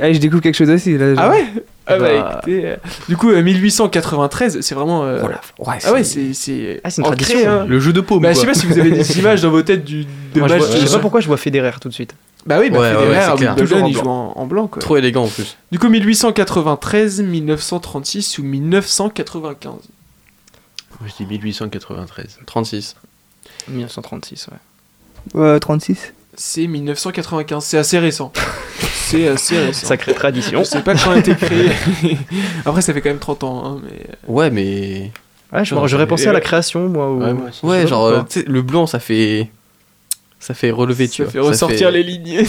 Ah, je découvre quelque chose aussi là. Ah ouais Ah bah, Bah. écoutez. euh, Du coup, euh, 1893, c'est vraiment. euh, Oh ouais, Ah ouais, c'est. c'est Ah, c'est une ancré, tradition. hein. Le jeu de paume. Bah, je sais pas si vous avez des images dans vos têtes du de Moi, je, match je de- sais pas pourquoi je vois Federer tout de suite. Bah oui, bah Ouais, Federer ouais, c'est à clair. Wimbledon, Toujours en il blanc. joue en, en blanc quoi. Trop élégant en plus. Du coup 1893, 1936 ou 1995 Je dis 1893. 36. 1936, ouais. Ouais, 36. C'est 1995, c'est assez récent. c'est assez récent. Sacrée tradition. Je sais pas quand a été créé. Après ça fait quand même 30 ans hein, mais Ouais, mais. Ouais, j'aurais pensé à la création, moi. ou- Ouais, moi genre, euh, tu le blanc, ça fait. Ça fait relever, tu ça vois. fait ressortir les lignes.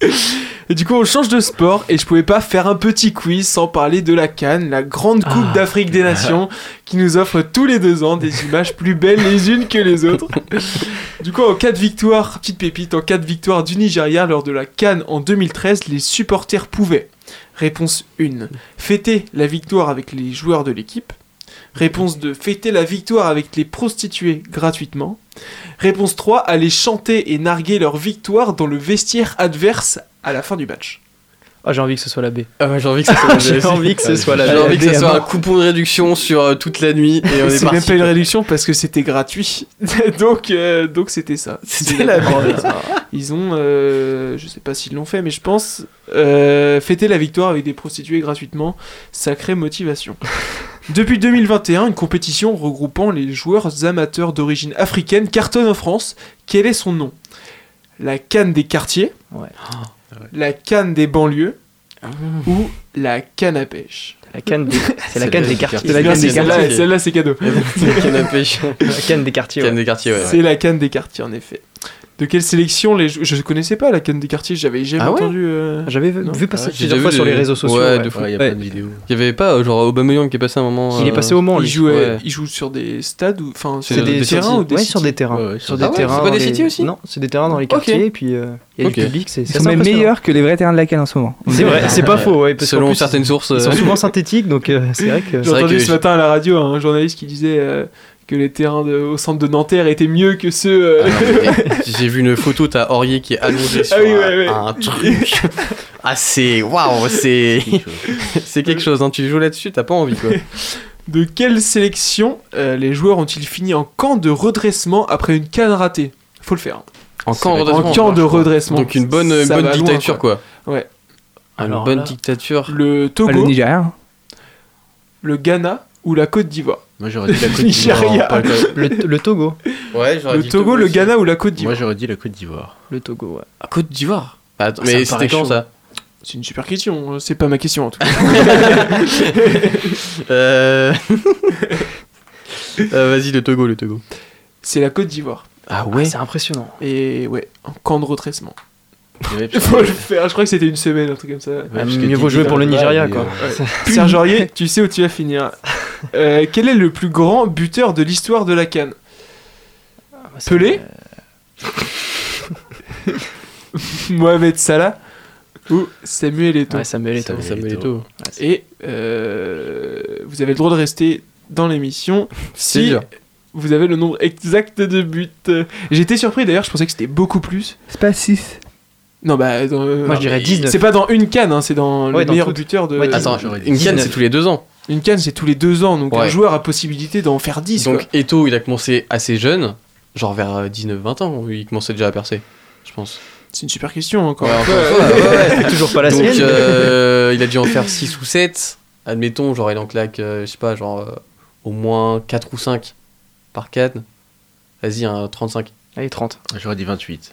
Et du coup, on change de sport et je pouvais pas faire un petit quiz sans parler de la Cannes, la grande coupe Ah. d'Afrique des Nations qui nous offre tous les deux ans des images plus belles les unes que les autres. du coup, en cas de victoire, petite pépite, en cas de victoire du Nigeria lors de la Cannes en 2013, les supporters pouvaient. Réponse 1. Fêter la victoire avec les joueurs de l'équipe. Réponse 2. Fêter la victoire avec les prostituées gratuitement. Réponse 3. Aller chanter et narguer leur victoire dans le vestiaire adverse à la fin du match. Ah, j'ai envie que ce soit la B. Ah j'ai envie que ça soit, J'ai envie que ce soit la J'ai B. envie que Allez, soit un coupon de réduction sur euh, toute la nuit et on est C'est même pas une réduction parce que c'était gratuit. donc euh, donc c'était ça. C'était la Ils ont, euh, je sais pas s'ils l'ont fait, mais je pense, euh, fêter la victoire avec des prostituées gratuitement, sacrée motivation. Depuis 2021, une compétition regroupant les joueurs amateurs d'origine africaine cartonne en France. Quel est son nom? La canne des quartiers Ouais. La canne des banlieues Ou la canne à pêche La canne des... C'est la canne des quartiers. C'est la canne des celle-là, quartiers. celle-là, c'est cadeau. Canne à pêche. La canne des quartiers. Canne ouais. des quartiers, ouais. ouais. C'est la canne des quartiers, en effet. De quelle sélection les Je connaissais pas la canne des quartiers, j'avais jamais Ah ouais entendu. euh, J'avais vu, vu passer Ah ouais, plusieurs fois sur les réseaux sociaux. Ouais, ouais. de fou. Ouais, il y a Ouais. plein de vidéos. Il y avait pas genre Aubameyang qui est passé un moment. Il est euh, passé au Mans, il, ouais. il joue sur des stades ou enfin C'est sur des des, terrains ou des Ouais, sites sur des terrains. Ouais, ouais, sur des Ah ouais, terrains. c'est pas dans des cités aussi Non, c'est des terrains dans les quartiers et puis euh, il y a Ok. du public. C'est Ils sont même meilleurs que les vrais terrains de la canne en ce moment. C'est vrai, c'est pas faux. Ouais, parce qu'en Selon plus, certaines sources. Ils sont euh, souvent synthétiques, donc euh, c'est vrai que. J'ai entendu que ce je- matin à la radio un journaliste qui disait euh, que les terrains de- au centre de Nanterre étaient mieux que ceux. euh, Ah J'ai vu une photo, t'as Aurier qui est allongé sur Ah oui, un, ouais, ouais. un truc. Ah, c'est. Waouh, c'est. C'est quelque chose, hein. Tu joues là-dessus, t'as pas envie, quoi. De quelle sélection euh, les joueurs ont-ils fini en camp de redressement après une canne ratée? Faut le faire. hein. En camp être En redressement. camp de redressement. Donc une bonne, une bonne loin, dictature, quoi. Ouais. Une Alors bonne là- dictature. Le Ah, Togo, le Nigeria. hein. le Ghana ou la Côte d'Ivoire Moi j'aurais dit la Côte d'Ivoire. pas le- Le, le Togo. Ouais, j'aurais Le dit Togo, le aussi. Ghana ou la Côte Moi d'Ivoire j'aurais dit la Côte d'Ivoire. Le Togo, ouais. Ah, Côte d'Ivoire. Bah, attends, Ah, ça mais paraît c'était quand chaud. ça C'est une super question, euh, c'est pas ma question en tout cas. Euh. Euh, Vas-y, le Togo, le Togo. C'est la Côte d'Ivoire. Ah Ah, c'est impressionnant. Et ouais, en camp de. Ouais, Il faut le faire, je crois que c'était une semaine, un truc comme ça. Ouais, Ah, parce que mieux vaut jouer pour le Nigeria, quoi. euh, Serge Aurier, tu sais où tu vas finir. Euh, quel est le plus grand buteur de l'histoire de la Cannes Ah, bah, c'est- Pelé Mohamed Salah ou Samuel Eto'o Ouais, Samuel Eto'o. Samuel Samuel Eto'o. Eto'o. Et euh, vous avez le droit de rester dans l'émission si dur. vous avez le nombre exact de buts. J'étais surpris d'ailleurs, je pensais que c'était beaucoup plus. C'est pas 6. Non, bah. dans- Moi, je dirais 19. C'est pas dans une canne, hein, c'est dans Ouais, le dans meilleur buteur de. Ouais, Attends, une canne, 19. c'est tous les deux ans. Une canne, c'est tous les deux ans, donc un Ouais. joueur a possibilité d'en faire 10. Donc quoi. Eto, il a commencé assez jeune, genre vers 19-20 ans, il commençait déjà à percer, je pense. C'est une super question encore. Ouais, une encore ouais, ouais. C'est toujours pas la Donc sienne. euh, il a dû en faire 6 ou 7. Admettons, genre il en claque, euh, je sais pas, genre euh, au moins 4 ou 5 par canne. Vas-y, un 35. Allez, 30. J'aurais dit 28.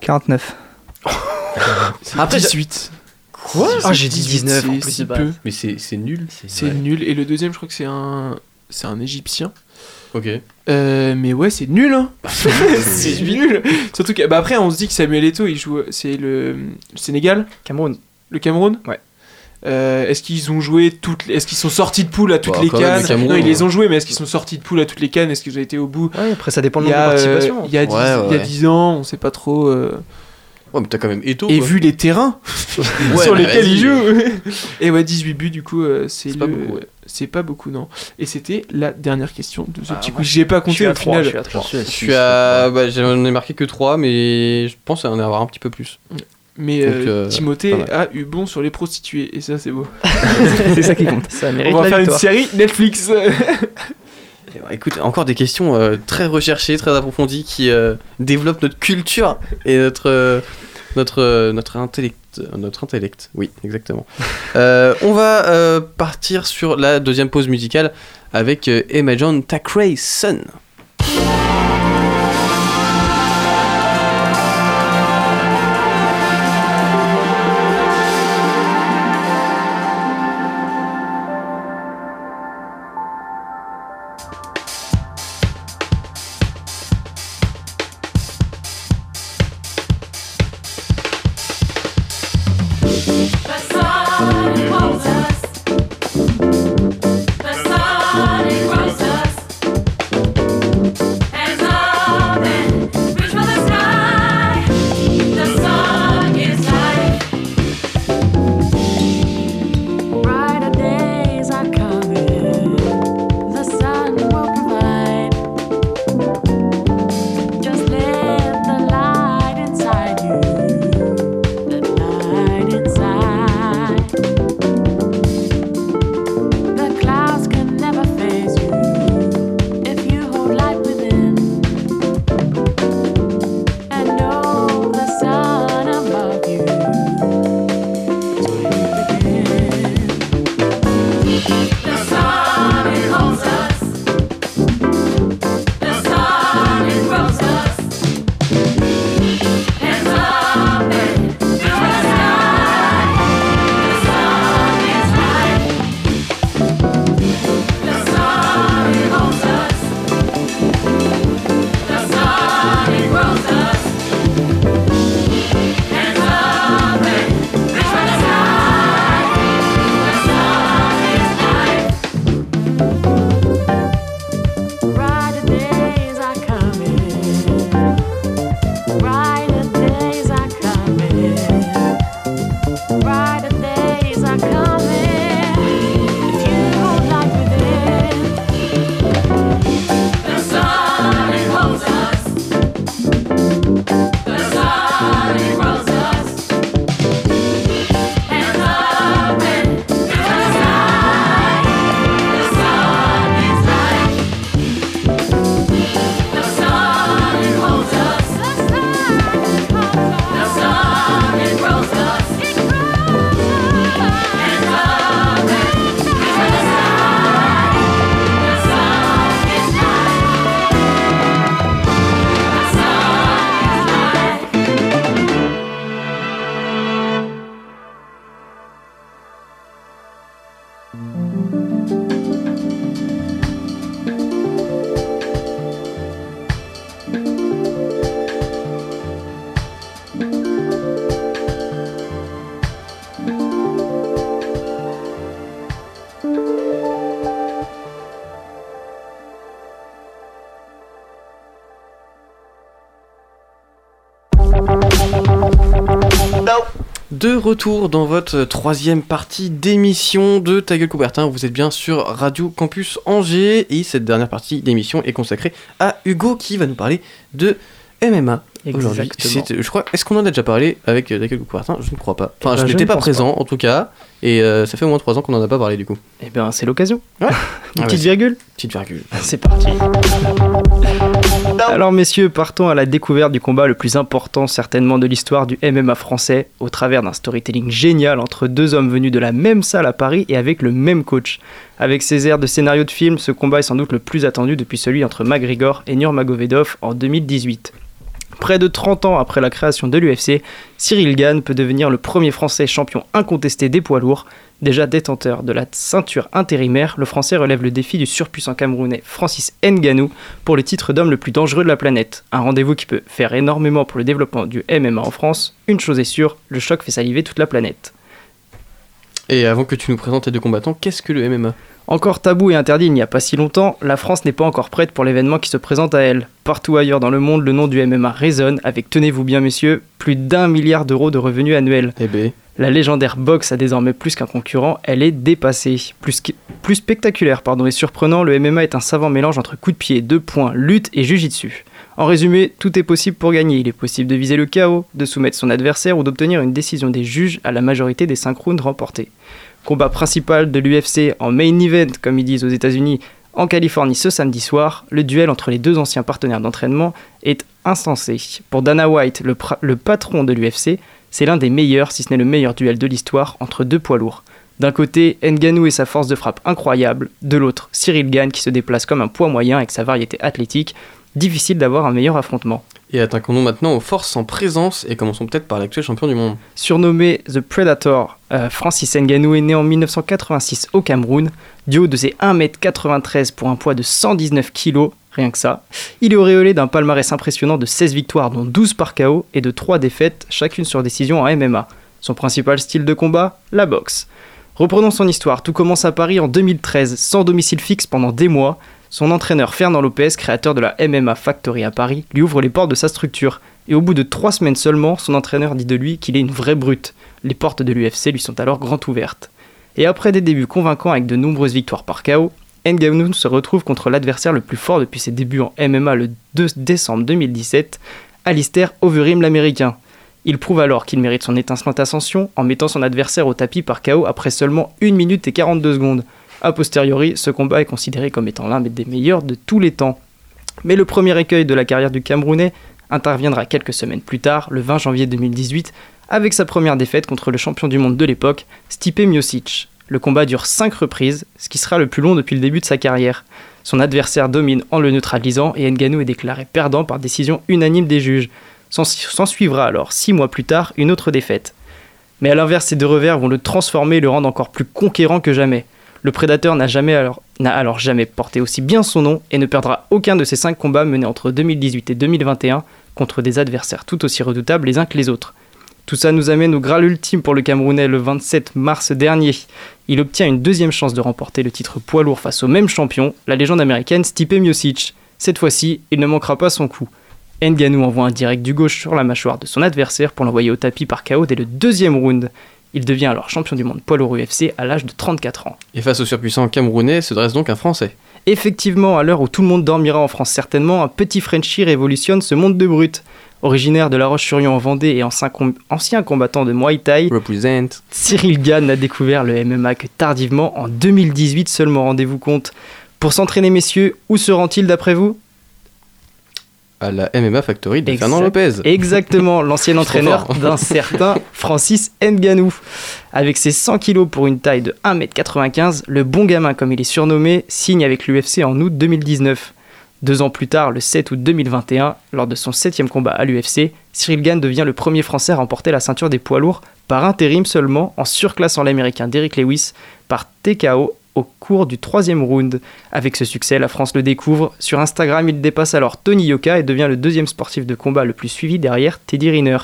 49. C'est Après, 18. Quoi Ah, j'ai dit 19 en c'est plus si peu. Mais c'est c'est nul. C'est nul. Et le deuxième, je crois que c'est un. C'est un Égyptien. Ok. Euh, mais ouais, c'est nul, hein. c'est nul. Surtout que, bah après, on se dit que Samuel Eto'o, il joue, c'est le, le Sénégal, Cameroun. le Cameroun? Ouais. Euh, est-ce qu'ils ont joué toutes, les- est-ce qu'ils sont sortis de poule à toutes Bah, les cannes le Cameroun, Non, ils les ouais. ont joués, mais est-ce qu'ils sont sortis de poule à toutes les cannes? Est-ce qu'ils ont été au bout? Ouais, après, ça dépend de a, euh, participation. il y a 10, Ouais, il y a ouais. 10 ans, on sait pas trop. euh, Ouais, mais t'as quand même Eto. Et quoi. vu les terrains Ouais, sur lesquels il joue. et ouais, 18 buts, du coup, euh, c'est pas beaucoup, ouais. C'est pas beaucoup, non. Et c'était la dernière question de ce Ah, petit quiz. J'ai pas compté au 3. final. Je suis à J'en 3. suis à Je six, suis à. Bah, j'en ai marqué que 3, mais je pense en avoir un petit peu plus. Mais Donc, euh, euh, Timothée a eu bon sur les prostituées, et ça c'est beau. C'est ça qui compte. Ça On va la faire une série Netflix. Eh ben, Écoute, encore des questions euh, très recherchées, très approfondies qui euh, développent notre culture et notre euh, notre notre intellect, notre intellect. Oui, exactement. On va partir sur la deuxième pause musicale avec Emma John Sun. De retour dans votre troisième partie d'émission de Ta gueule Coubertin. Vous êtes bien sur Radio Campus Angers et cette dernière partie d'émission est consacrée à Hugo qui va nous parler de MMA. Aujourd'hui, je crois. Est-ce qu'on en a déjà parlé avec Ta gueule Coubertin? Je ne crois pas. Enfin, Eh je ben, je n'étais pas présent en tout cas, et euh, ça fait au moins trois ans qu'on n'en a pas parlé du coup. Eh bien, c'est l'occasion. Ouais. Une Ah, petite virgule Petite virgule. C'est parti. Alors messieurs, partons à la découverte du combat le plus important certainement de l'histoire du MMA français, au travers d'un storytelling génial entre deux hommes venus de la même salle à Paris et avec le même coach. Avec ses airs de scénario de film, ce combat est sans doute le plus attendu depuis celui entre McGregor et Nurmagomedov en 2018. Près de 30 ans après la création de l'UFC, Cyril Gann peut devenir le premier Français champion incontesté des poids lourds. Déjà détenteur de la ceinture intérimaire, le Français relève le défi du surpuissant Camerounais Francis Ngannou pour le titre d'homme le plus dangereux de la planète. Un rendez-vous qui peut faire énormément pour le développement du MMA en France. Une chose est sûre, le choc fait saliver toute la planète. Et avant que tu nous présentes tes deux combattants, qu'est-ce que le MMA Encore tabou et interdit il n'y a pas si longtemps, la France n'est pas encore prête pour l'événement qui se présente à elle. Partout ailleurs dans le monde, le nom du MMA résonne avec, tenez-vous bien messieurs, plus d'un milliard d'euros de revenus annuels. Eh ben, La légendaire boxe a désormais plus qu'un concurrent, elle est dépassée. Plus, spectaculaire pardon, et surprenant, le MMA est un savant mélange entre coups de pied, de poing, lutte et jujitsu. En résumé, tout est possible pour gagner. Il est possible de viser le chaos, de soumettre son adversaire ou d'obtenir une décision des juges à la majorité des 5 rounds remportés. Combat principal de l'UFC en main event, comme ils disent aux États-Unis, En Californie ce samedi soir, le duel entre les deux anciens partenaires d'entraînement est insensé. Pour Dana White, le, patron de l'UFC, c'est l'un des meilleurs, si ce n'est le meilleur duel de l'histoire entre deux poids lourds. D'un côté, Ngannou et sa force de frappe incroyable, de l'autre, Cyril Gann qui se déplace comme un poids moyen avec sa variété athlétique. Difficile d'avoir un meilleur affrontement. Et attaquons-nous maintenant aux forces en présence et commençons peut-être par l'actuel champion du monde. Surnommé The Predator, euh, Francis Ngannou est né en 1986 au Cameroun. Du haut de ses 1m93 pour un poids de 119 kg, rien que ça, il est auréolé d'un palmarès impressionnant de 16 victoires dont 12 par KO et de 3 défaites, chacune sur décision en MMA. Son principal style de combat, la boxe. Reprenons son histoire, tout commence à Paris en 2013, sans domicile fixe pendant des mois. Son entraîneur Fernand Lopez, créateur de la MMA Factory à Paris, lui ouvre les portes de sa structure. Et au bout de trois semaines seulement, son entraîneur dit de lui qu'il est une vraie brute. Les portes de l'UFC lui sont alors grand ouvertes. Et après des débuts convaincants avec de nombreuses victoires par KO, Ngannou se retrouve contre l'adversaire le plus fort depuis ses débuts en MMA le 2 décembre 2017, Alistair Overeem l'américain. Il prouve alors qu'il mérite son étincelante ascension en mettant son adversaire au tapis par KO après seulement 1 minute et 42 secondes. A posteriori, ce combat est considéré comme étant l'un des meilleurs de tous les temps. Mais le premier écueil de la carrière du Camerounais interviendra quelques semaines plus tard, le 20 janvier 2018, avec sa première défaite contre le champion du monde de l'époque, Stipe Miocic. Le combat dure 5 reprises, ce qui sera le plus long depuis le début de sa carrière. Son adversaire domine en le neutralisant et Ngannou est déclaré perdant par décision unanime des juges. S'en suivra alors, 6 mois plus tard, une autre défaite. Mais à l'inverse, ces deux revers vont le transformer et le rendre encore plus conquérant que jamais. Le prédateur n'a alors, jamais porté aussi bien son nom et ne perdra aucun de ses 5 combats menés entre 2018 et 2021 contre des adversaires tout aussi redoutables les uns que les autres. Tout ça nous amène au Graal ultime pour le Camerounais le 27 mars dernier. Il obtient une deuxième chance de remporter le titre poids lourd face au même champion, la légende américaine Stipe Miocic. Cette fois-ci, il ne manquera pas son coup. Ngannou envoie un direct du gauche sur la mâchoire de son adversaire pour l'envoyer au tapis par KO dès le deuxième round. Il devient alors champion du monde poids lourd UFC à l'âge de 34 ans. Et face au surpuissant camerounais se dresse donc un Français. Effectivement, à l'heure où tout le monde dormira en France certainement, un petit Frenchie révolutionne ce monde de brutes. Originaire de La Roche-sur-Yon en Vendée et ancien, com- ancien combattant de Muay Thai, Represent. Cyril Gann n'a découvert le MMA que tardivement en 2018 seulement, rendez-vous compte. Pour s'entraîner messieurs, où se rend-il d'après vous? À la MMA Factory de Exact. Fernand Lopez. Exactement, l'ancien entraîneur d'un certain Francis Ngannou. Avec ses 100 kilos pour une taille de 1m95, le bon gamin comme il est surnommé signe avec l'UFC en août 2019. Deux ans plus tard, le 7 août 2021, lors de son septième combat à l'UFC, Cyril Gann devient le premier Français à remporter la ceinture des poids lourds par intérim seulement en surclassant l'Américain Derrick Lewis par TKO au cours du troisième round. Avec ce succès, la France le découvre. Sur Instagram, il dépasse alors Tony Yoka et devient le deuxième sportif de combat le plus suivi derrière Teddy Riner.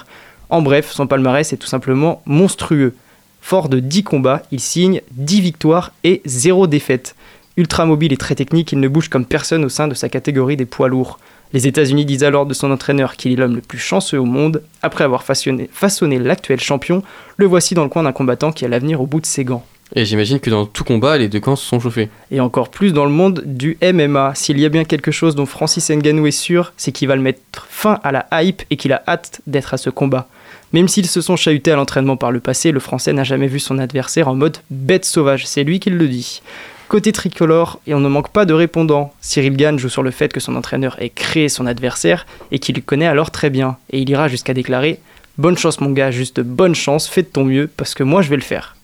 En bref, son palmarès est tout simplement monstrueux. Fort de 10 combats, il signe 10 victoires et 0 défaites. Ultra mobile et très technique, il ne bouge comme personne au sein de sa catégorie des poids lourds. Les États-Unis disent alors de son entraîneur qu'il est l'homme le plus chanceux au monde. Après avoir façonné, façonné l'actuel champion, le voici dans le coin d'un combattant qui a l'avenir au bout de ses gants. Et j'imagine que dans tout combat, les deux camps se sont chauffés. Et encore plus dans le monde du MMA. S'il y a bien quelque chose dont Francis Ngannou est sûr, c'est qu'il va le mettre fin à la hype et qu'il a hâte d'être à ce combat. Même s'ils se sont chahutés à l'entraînement par le passé, le Français n'a jamais vu son adversaire en mode bête sauvage, c'est lui qui le dit. Côté tricolore, et on ne manque pas de répondants, Cyril Gann joue sur le fait que son entraîneur ait créé son adversaire et qu'il le connaît alors très bien. Et il ira jusqu'à déclarer Bonne chance mon gars, juste bonne chance, fais de ton mieux, parce que moi je vais le faire.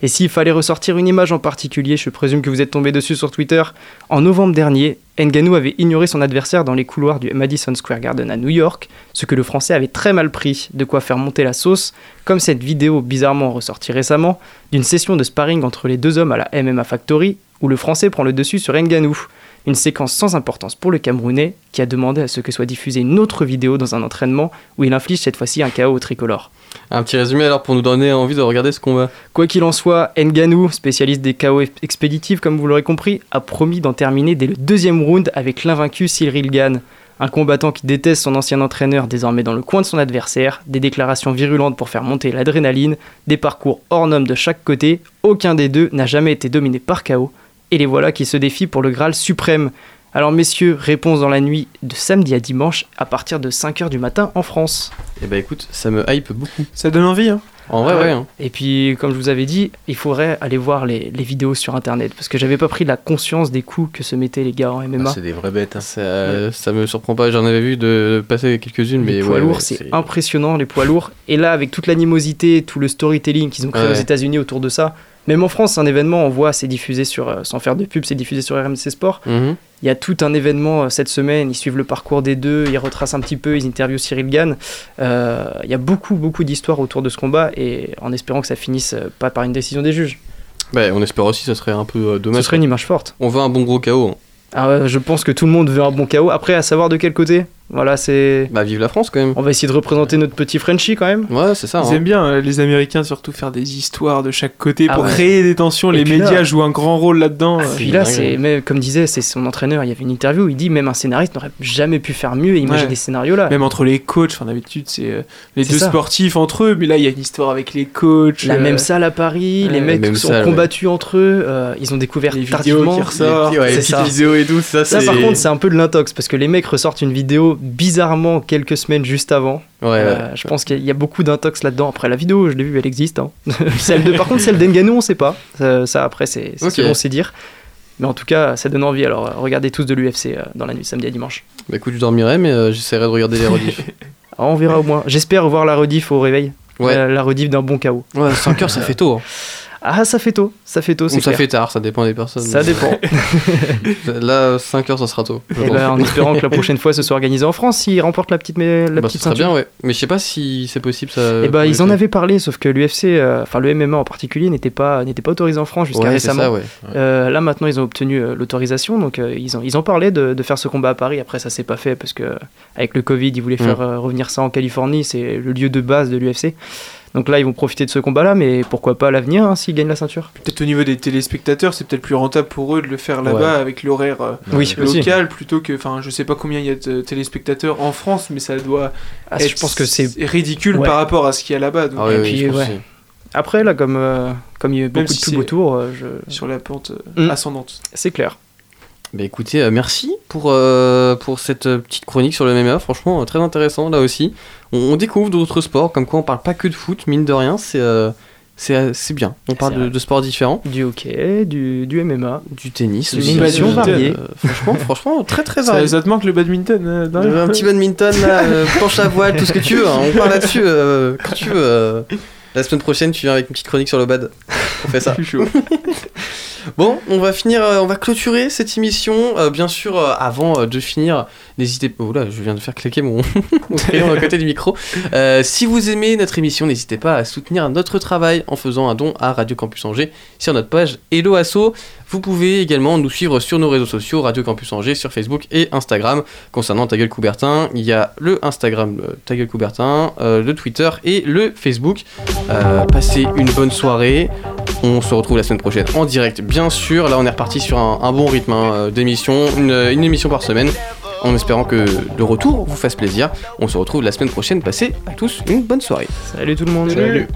Et s'il fallait ressortir une image en particulier, je présume que vous êtes tombé dessus sur Twitter, en novembre dernier, Ngannou avait ignoré son adversaire dans les couloirs du Madison Square Garden à New York, ce que le français avait très mal pris, de quoi faire monter la sauce, comme cette vidéo bizarrement ressortie récemment, d'une session de sparring entre les deux hommes à la MMA Factory, où le français prend le dessus sur Ngannou. Une séquence sans importance pour le Camerounais, qui a demandé à ce que soit diffusée une autre vidéo dans un entraînement où il inflige cette fois-ci un KO au tricolore. Un petit résumé alors pour nous donner envie de regarder ce combat. Quoi qu'il en soit, Ngannou, spécialiste des KO expéditifs comme vous l'aurez compris, a promis d'en terminer dès le deuxième round avec l'invaincu Cyril Gann. Un combattant qui déteste son ancien entraîneur désormais dans le coin de son adversaire, des déclarations virulentes pour faire monter l'adrénaline, des parcours hors normes de chaque côté, aucun des deux n'a jamais été dominé par KO, et les voilà qui se défient pour le Graal suprême. Alors messieurs, réponse dans la nuit de samedi à dimanche à partir de 5h du matin en France. Et bah écoute, ça me hype beaucoup. Ça donne envie, hein En vrai, Ah ouais. hein. Et puis, comme je vous avais dit, il faudrait aller voir les, les vidéos sur internet parce que j'avais pas pris la conscience des coups que se mettaient les gars en MMA. Ah, c'est des vraies bêtes. hein. Ça, ça me surprend pas, j'en avais vu de passer quelques-unes, mais les poids ouais, lourds, ouais, c'est impressionnant, les poids lourds. Et là, avec toute l'animosité, tout le storytelling qu'ils ont créé Ouais. aux États-Unis autour de ça, même en France, c'est un événement, on voit, c'est diffusé sur, euh, sans faire de pub, c'est diffusé sur RMC Sport. Mhm. Il y a tout un événement euh, cette semaine, ils suivent le parcours des deux, ils retracent un petit peu, ils interviewent Cyril Gann. Euh, il y a beaucoup, beaucoup d'histoires autour de ce combat et en espérant que ça finisse pas par une décision des juges. Bah, on espère aussi, ça serait un peu euh, Ce dommage. serait une image forte. On veut un bon gros hein. Ah ouais, je pense que tout le monde veut un bon KO. Après, à savoir de quel côté? Voilà, c'est. Bah, vive la France quand même. On va essayer de représenter notre petit Frenchie quand même. Ouais, c'est ça. Ils hein. aiment bien, euh, les Américains, surtout faire des histoires de chaque côté Ah pour ouais. créer des tensions. Et les là- médias jouent un grand rôle là-dedans. euh. Puis là, c'est mais comme disait, c'est son entraîneur. Il y avait une interview où il dit même un scénariste n'aurait jamais pu faire mieux et imaginer Ouais. des scénarios là. Même entre les coachs, enfin, d'habitude, c'est euh, les deux ça. sportifs entre eux, mais là, il y a une histoire avec les coachs. La euh, même salle à Paris, ouais, les mecs sont salle, combattus entre eux. euh, ils ont découvert Les vidéos tardivement. qui ressortent. Les petits- ouais, les C'est petites ça. vidéos et tout, ça, Ça, par contre, c'est un peu de l'intox parce que les mecs ressortent une vidéo bizarrement quelques semaines juste avant. Ouais, ouais. Euh, je pense qu'il y a beaucoup d'intox là-dedans. Après, la vidéo, je l'ai vue, elle existe. hein. celle de, par contre, celle d'Enganou, on sait pas. Ça, ça, après, c'est Ok. selon c'est dire. Mais en tout cas, ça donne envie. Alors, euh, regardez tous de l'UFC euh, dans la nuit samedi à dimanche. Bah, écoute, je dormirai, mais j'essaierai de regarder les rediffs. Alors, on verra au moins. J'espère voir la rediff au réveil. Ouais. La rediff d'un bon KO. ouais, 5 heures, ça fait tôt. hein. Ah, ça fait tôt. Ça fait tôt, Ou c'est ça clair. fait tard, ça dépend des personnes. Ça dépend. Là, 5 heures, ça sera tôt. Et pense. ben, en espérant que la prochaine fois ce soit organisé en France, s'ils remportent la petite, la Bah, petite serait ceinture. bien, ouais. Mais je sais pas si c'est possible ça. Et bah, ils en avaient parlé, sauf que l'UFC, euh, enfin le MMA en particulier, n'était pas, n'était pas autorisé en France jusqu'à Ouais, récemment. ça, ouais. Euh, là maintenant ils ont obtenu euh, l'autorisation, donc ils, ont, ils en parlaient de, de faire ce combat à Paris. Après ça s'est pas fait parce que avec le Covid ils voulaient Mm. faire revenir ça en Californie, c'est le lieu de base de l'UFC. Donc là ils vont profiter de ce combat-là, mais pourquoi pas à l'avenir hein, s'ils gagnent la ceinture. Peut-être au niveau des téléspectateurs, c'est peut-être plus rentable pour eux de le faire là-bas avec l'horaire euh, Oui, aussi. local plutôt que. Enfin, je sais pas combien il y a de téléspectateurs en France, mais ça doit Ah, être je pense que c'est ridicule Ouais. par rapport à ce qu'il y a là-bas. donc, Ah, Et puis, ouais. après là comme euh, comme il y a eu beaucoup si de pubs c'est- autour, euh, je... Sur la pente euh, Mm. ascendante. c'est clair. Bah écoutez, euh, merci pour, euh, pour cette euh, petite chronique sur le MMA, franchement euh, très intéressant là aussi. On, on découvre d'autres sports, comme quoi on parle pas que de foot, mine de rien, c'est euh, c'est c'est bien. On parle de, sports différents, Du hockey, du, du MMA. du tennis, émission euh, variée. euh, franchement, franchement, très très varié. ça te manque le badminton dans Un petit badminton, là, euh, planche à voile, tout ce que tu veux, hein, on parle là-dessus euh, quand tu veux. La semaine prochaine, tu viens avec une petite chronique sur le bad. On fait ça. Chaud. Bon, on va finir, euh, on va clôturer cette émission. Euh, bien sûr, euh, avant de finir, n'hésitez pas. Oh là, je viens de faire claquer mon, mon crayon à côté du micro. Euh, si vous aimez notre émission, n'hésitez pas à soutenir notre travail en faisant un don à Radio Campus Angers sur notre page Hello Asso. Vous pouvez également nous suivre sur nos réseaux sociaux, Radio Campus Angers, sur Facebook et Instagram. Concernant Ta Gueule Coubertin, il y a le Instagram euh, Ta Gueule Coubertin, euh, le Twitter et le Facebook. Euh, passez une bonne soirée. On se retrouve la semaine prochaine en direct, bien sûr. Là, on est reparti sur un, un bon rythme hein, euh, d'émission, une, une émission par semaine. En espérant que le retour vous fasse plaisir. On se retrouve la semaine prochaine. Passez à tous une bonne soirée. Salut tout le monde. Salut.